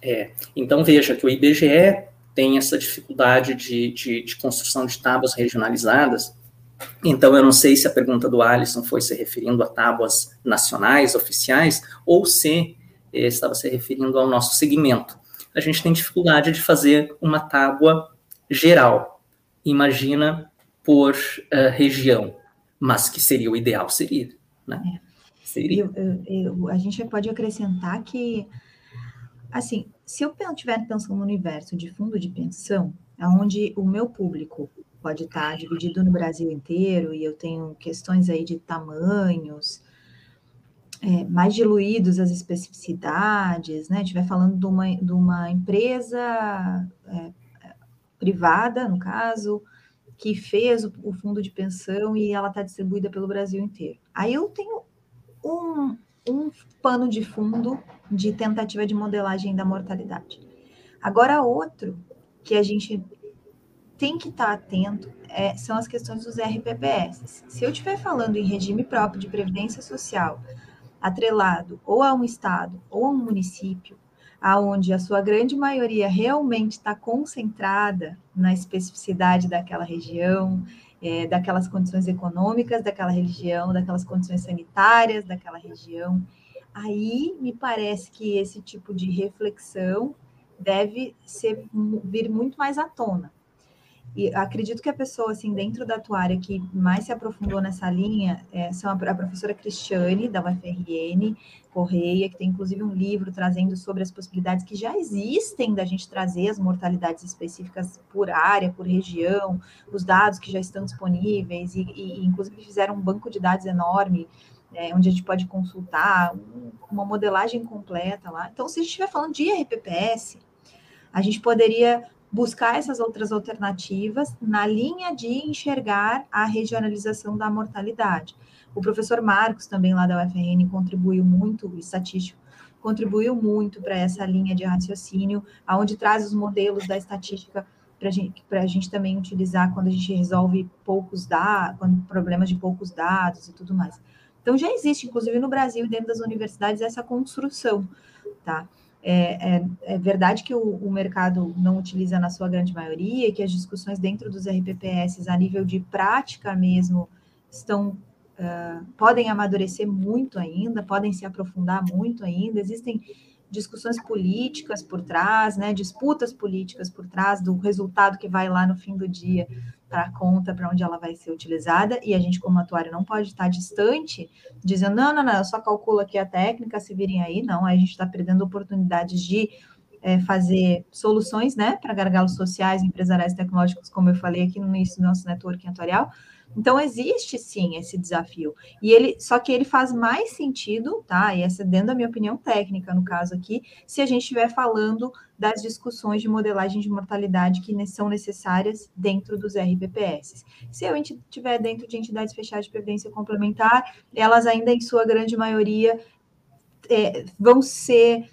É, então veja que o IBGE tem essa dificuldade de, de, de construção de tábuas regionalizadas, então, eu não sei se a pergunta do Alisson foi se referindo a tábuas nacionais, oficiais, ou se eh, estava se referindo ao nosso segmento. A gente tem dificuldade de fazer uma tábua geral. Imagina por uh, região, mas que seria o ideal, seria, né? É.
Seria. Eu, eu, eu, a gente pode acrescentar que, assim, se eu estiver pensando no universo de fundo de pensão, onde o meu público pode estar dividido no Brasil inteiro, e eu tenho questões aí de tamanhos, é, mais diluídos as especificidades, né? Estiver falando de uma, de uma empresa é, privada, no caso, que fez o, o, fundo de pensão e ela está distribuída pelo Brasil inteiro. Aí eu tenho um, um pano de fundo de tentativa de modelagem da mortalidade. Agora, outro que a gente tem que estar atento é, são as questões dos RPPS. Se eu estiver falando em regime próprio de previdência social, atrelado ou a um estado ou a um município, aonde a sua grande maioria realmente está concentrada na especificidade daquela região, é, daquelas condições econômicas daquela região, daquelas condições sanitárias daquela região, aí me parece que esse tipo de reflexão deve ser, vir muito mais à tona. E acredito que a pessoa, assim, dentro da tua área que mais se aprofundou nessa linha é, são a, a, professora Cristiane, da UFRN, Correia, que tem inclusive um livro trazendo sobre as possibilidades que já existem da gente trazer as mortalidades específicas por área, por região, os dados que já estão disponíveis, e, e inclusive fizeram um banco de dados enorme, é, onde a gente pode consultar uma modelagem completa lá. Então, se a gente estiver falando de RPPS, a gente poderia buscar essas outras alternativas na linha de enxergar a regionalização da mortalidade. O professor Marcos, também lá da UFRN, contribuiu muito, estatístico, contribuiu muito para essa linha de raciocínio, aonde traz os modelos da estatística para gente, a gente também utilizar quando a gente resolve poucos dados, problemas de poucos dados e tudo mais. Então, já existe, inclusive no Brasil, dentro das universidades, essa construção, tá? É, é, é, verdade que o, o, mercado não utiliza na sua grande maioria, que as discussões dentro dos RPPS a nível de prática mesmo estão uh, podem amadurecer muito ainda, podem se aprofundar muito ainda. Existem discussões políticas por trás, né, disputas políticas por trás do resultado que vai lá no fim do dia para a conta, para onde ela vai ser utilizada, e a gente, como atuário, não pode estar distante, dizendo, não, não, não, eu só calculo aqui a técnica, se virem aí, não, aí a gente está perdendo oportunidades de é, fazer soluções, né, para gargalos sociais, empresariais tecnológicos, como eu falei aqui no início do nosso networking atuarial, então existe sim esse desafio. E ele, só que ele faz mais sentido, tá? E essa dentro da minha opinião técnica, no caso aqui, se a gente estiver falando das discussões de modelagem de mortalidade que são necessárias dentro dos RPPS. Se eu estiver dentro de entidades fechadas de previdência complementar, elas ainda em sua grande maioria é, vão ser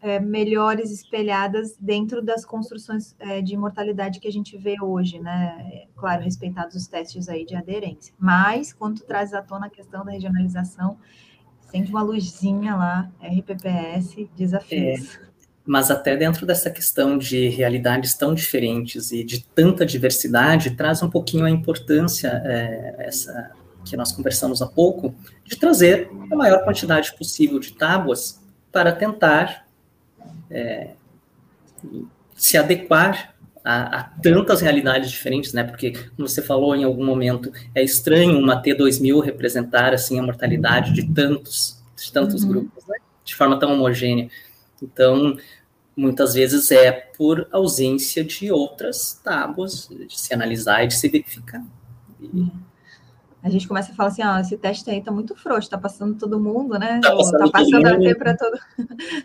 é, melhores espelhadas dentro das construções é, de mortalidade que a gente vê hoje, né? Claro, respeitados os testes aí de aderência. Mas, quando traz à tona a questão da regionalização, sente uma luzinha lá, RPPS, desafios.
É, mas até dentro dessa questão de realidades tão diferentes e de tanta diversidade, traz um pouquinho a importância, é, essa que nós conversamos há pouco, de trazer a maior quantidade possível de tábuas para tentar é, se adequar a, a, tantas realidades diferentes, né? Porque, como você falou em algum momento, é estranho uma T2000 representar assim a mortalidade de tantos, de tantos uhum. grupos, né? de forma tão homogênea. Então, muitas vezes é por ausência de outras tábuas de se analisar e de se verificar. E, uhum
a gente começa a falar assim, ó, esse teste aí tá muito frouxo, tá passando todo mundo, né? Tá passando, tá passando a ver para todo.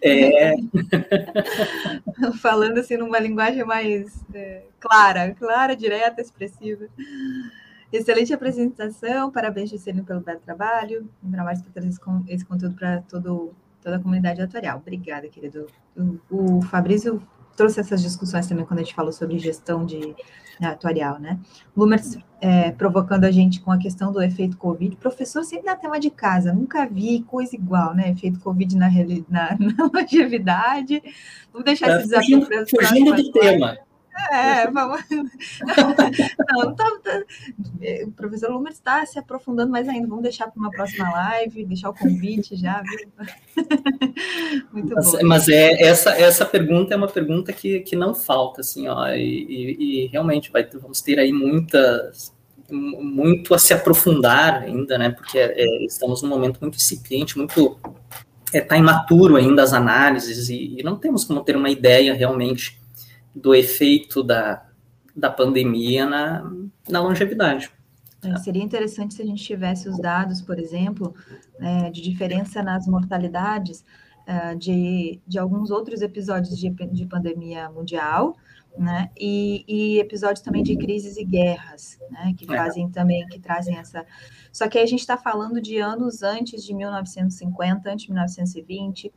É.
Falando assim numa linguagem mais é, clara, clara, direta, expressiva. Excelente apresentação, parabéns, Juscelino, pelo belo trabalho. Lembrar mais para trazer esse, conteúdo para toda a comunidade atuarial. Obrigada, querido. O, o Fabrício trouxe essas discussões também quando a gente falou sobre gestão de né, atuarial, né? Lumers é, provocando a gente com a questão do efeito Covid. Professor sempre na tema de casa, nunca vi coisa igual, né? Efeito Covid na, na, na longevidade. Vamos deixar esse tá desafio
para Fugindo do tema.
É, vamos. Não, não tá, tá... O professor Lumer está se aprofundando mais ainda. Vamos deixar para uma próxima live, deixar o convite já, viu?
Muito mas, bom. Mas é, essa, essa pergunta é uma pergunta que, que não falta, assim, ó, e, e, e realmente vai, vamos ter aí muitas muito a se aprofundar ainda, né? Porque é, estamos num momento muito incipiente, muito está é, tá imaturo ainda as análises e, e não temos como ter uma ideia realmente do efeito da, da pandemia na, na longevidade.
É, seria interessante se a gente tivesse os dados, por exemplo, é, de diferença nas mortalidades é, de, de alguns outros episódios de, de pandemia mundial, né? E, e, episódios também de crises e guerras, né? Que é. fazem também, que trazem essa. Só que aí a gente está falando de anos antes de 1950, antes de 1920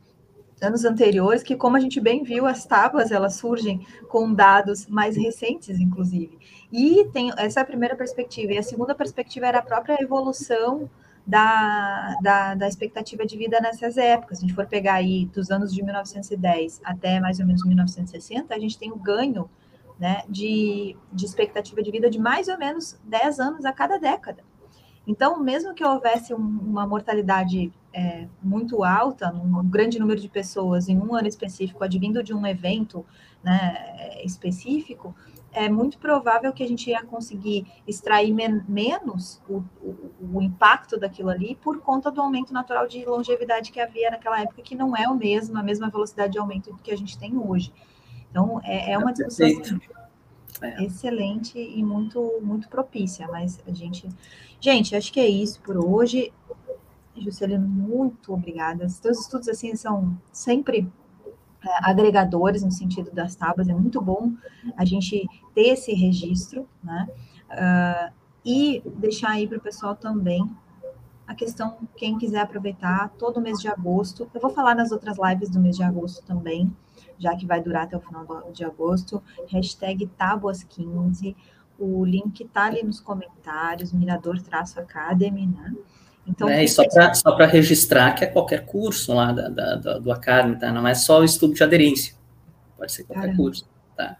anos anteriores, que como a gente bem viu, as tábuas elas surgem com dados mais recentes, inclusive. E tem essa é a primeira perspectiva. E a segunda perspectiva era a própria evolução da, da, da, expectativa de vida nessas épocas. Se a gente for pegar aí dos anos de 1910 até mais ou menos 1960, a gente tem um ganho né, de, de expectativa de vida de mais ou menos 10 anos a cada década. Então, mesmo que houvesse um, uma mortalidade é, muito alta, um grande número de pessoas em um ano específico, advindo de um evento né, específico, é muito provável que a gente ia conseguir extrair men menos o, o, o, impacto daquilo ali por conta do aumento natural de longevidade que havia naquela época, que não é o mesmo, a mesma velocidade de aumento que a gente tem hoje. Então, é, é uma discussão é. excelente e muito, muito propícia, mas a gente... Gente, acho que é isso por hoje. Juscelino, muito obrigada. Os teus estudos, assim, são sempre é, agregadores no sentido das tábuas, é muito bom a gente ter esse registro, né? Uh, e deixar aí para o pessoal também a questão, quem quiser aproveitar, todo mês de agosto, eu vou falar nas outras lives do mês de agosto também, já que vai durar até o final de agosto, hashtag Tábuas15, o link está ali nos comentários, Mirador-Academy, né?
Então, é, e só para registrar que é qualquer curso lá da, da, da, do Academy, tá? Não é só o estudo de aderência. Pode ser qualquer Caramba. curso, tá?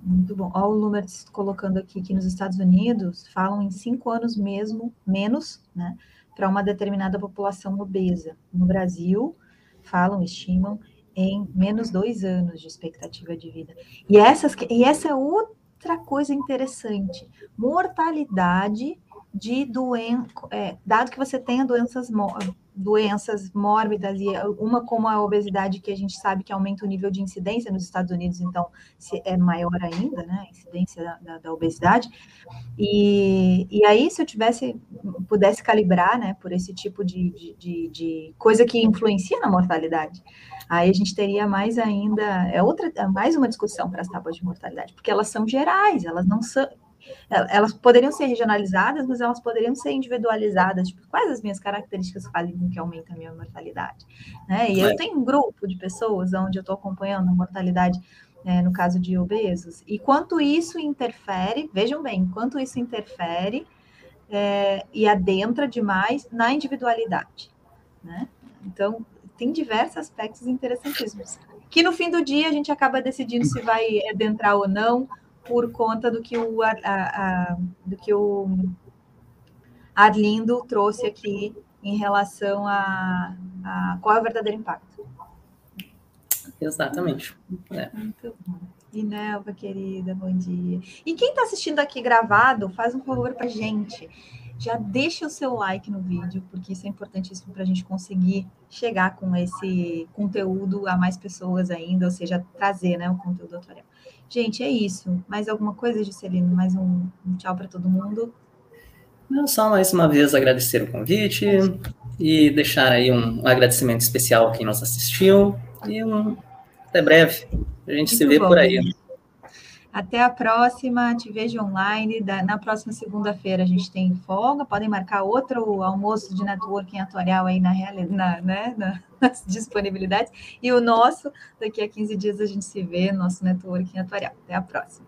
Muito bom. Olha o número colocando aqui que nos Estados Unidos falam em cinco anos mesmo, menos, né? Para uma determinada população obesa. No Brasil, falam, estimam em menos dois anos de expectativa de vida. E, essas, e essa é outra coisa interessante. Mortalidade de doença, é, dado que você tenha doenças, doenças mórbidas e uma como a obesidade, que a gente sabe que aumenta o nível de incidência nos Estados Unidos, então é maior ainda, né, a incidência da, da, da obesidade. E, e aí, se eu tivesse, pudesse calibrar, né, por esse tipo de, de, de, de coisa que influencia na mortalidade, aí a gente teria mais ainda, é outra, é mais uma discussão para as tábuas de mortalidade, porque elas são gerais, elas não são, elas poderiam ser regionalizadas, mas elas poderiam ser individualizadas. Tipo, quais as minhas características fazem com que aumente a minha mortalidade? Né? E é. eu tenho um grupo de pessoas onde eu estou acompanhando a mortalidade, é, no caso de obesos, e quanto isso interfere, vejam bem, quanto isso interfere é, e adentra demais na individualidade. Né? Então, tem diversos aspectos interessantíssimos. Que no fim do dia a gente acaba decidindo se vai adentrar ou não, por conta do que o, a, a, do que o Arlindo trouxe aqui em relação a, a qual é o verdadeiro impacto.
Exatamente.
É. Muito bom. Inelva, querida, bom dia. E quem está assistindo aqui gravado, faz um favor para gente. Já deixa o seu like no vídeo, porque isso é importantíssimo para a gente conseguir chegar com esse conteúdo a mais pessoas ainda, ou seja, trazer né, o conteúdo tutorial. Gente, é isso. Mais alguma coisa, Juscelino? Mais um, um tchau para todo mundo?
Não, só mais uma vez agradecer o convite e deixar aí um agradecimento especial a quem nos assistiu e um até breve. A gente Muito se vê bom. por aí.
Até a próxima, te vejo online. Na próxima segunda-feira a gente tem folga. Podem marcar outro almoço de networking atuarial aí na na, né, na, nas disponibilidades. E o nosso, daqui a 15 dias a gente se vê, nosso networking atuarial. Até a próxima.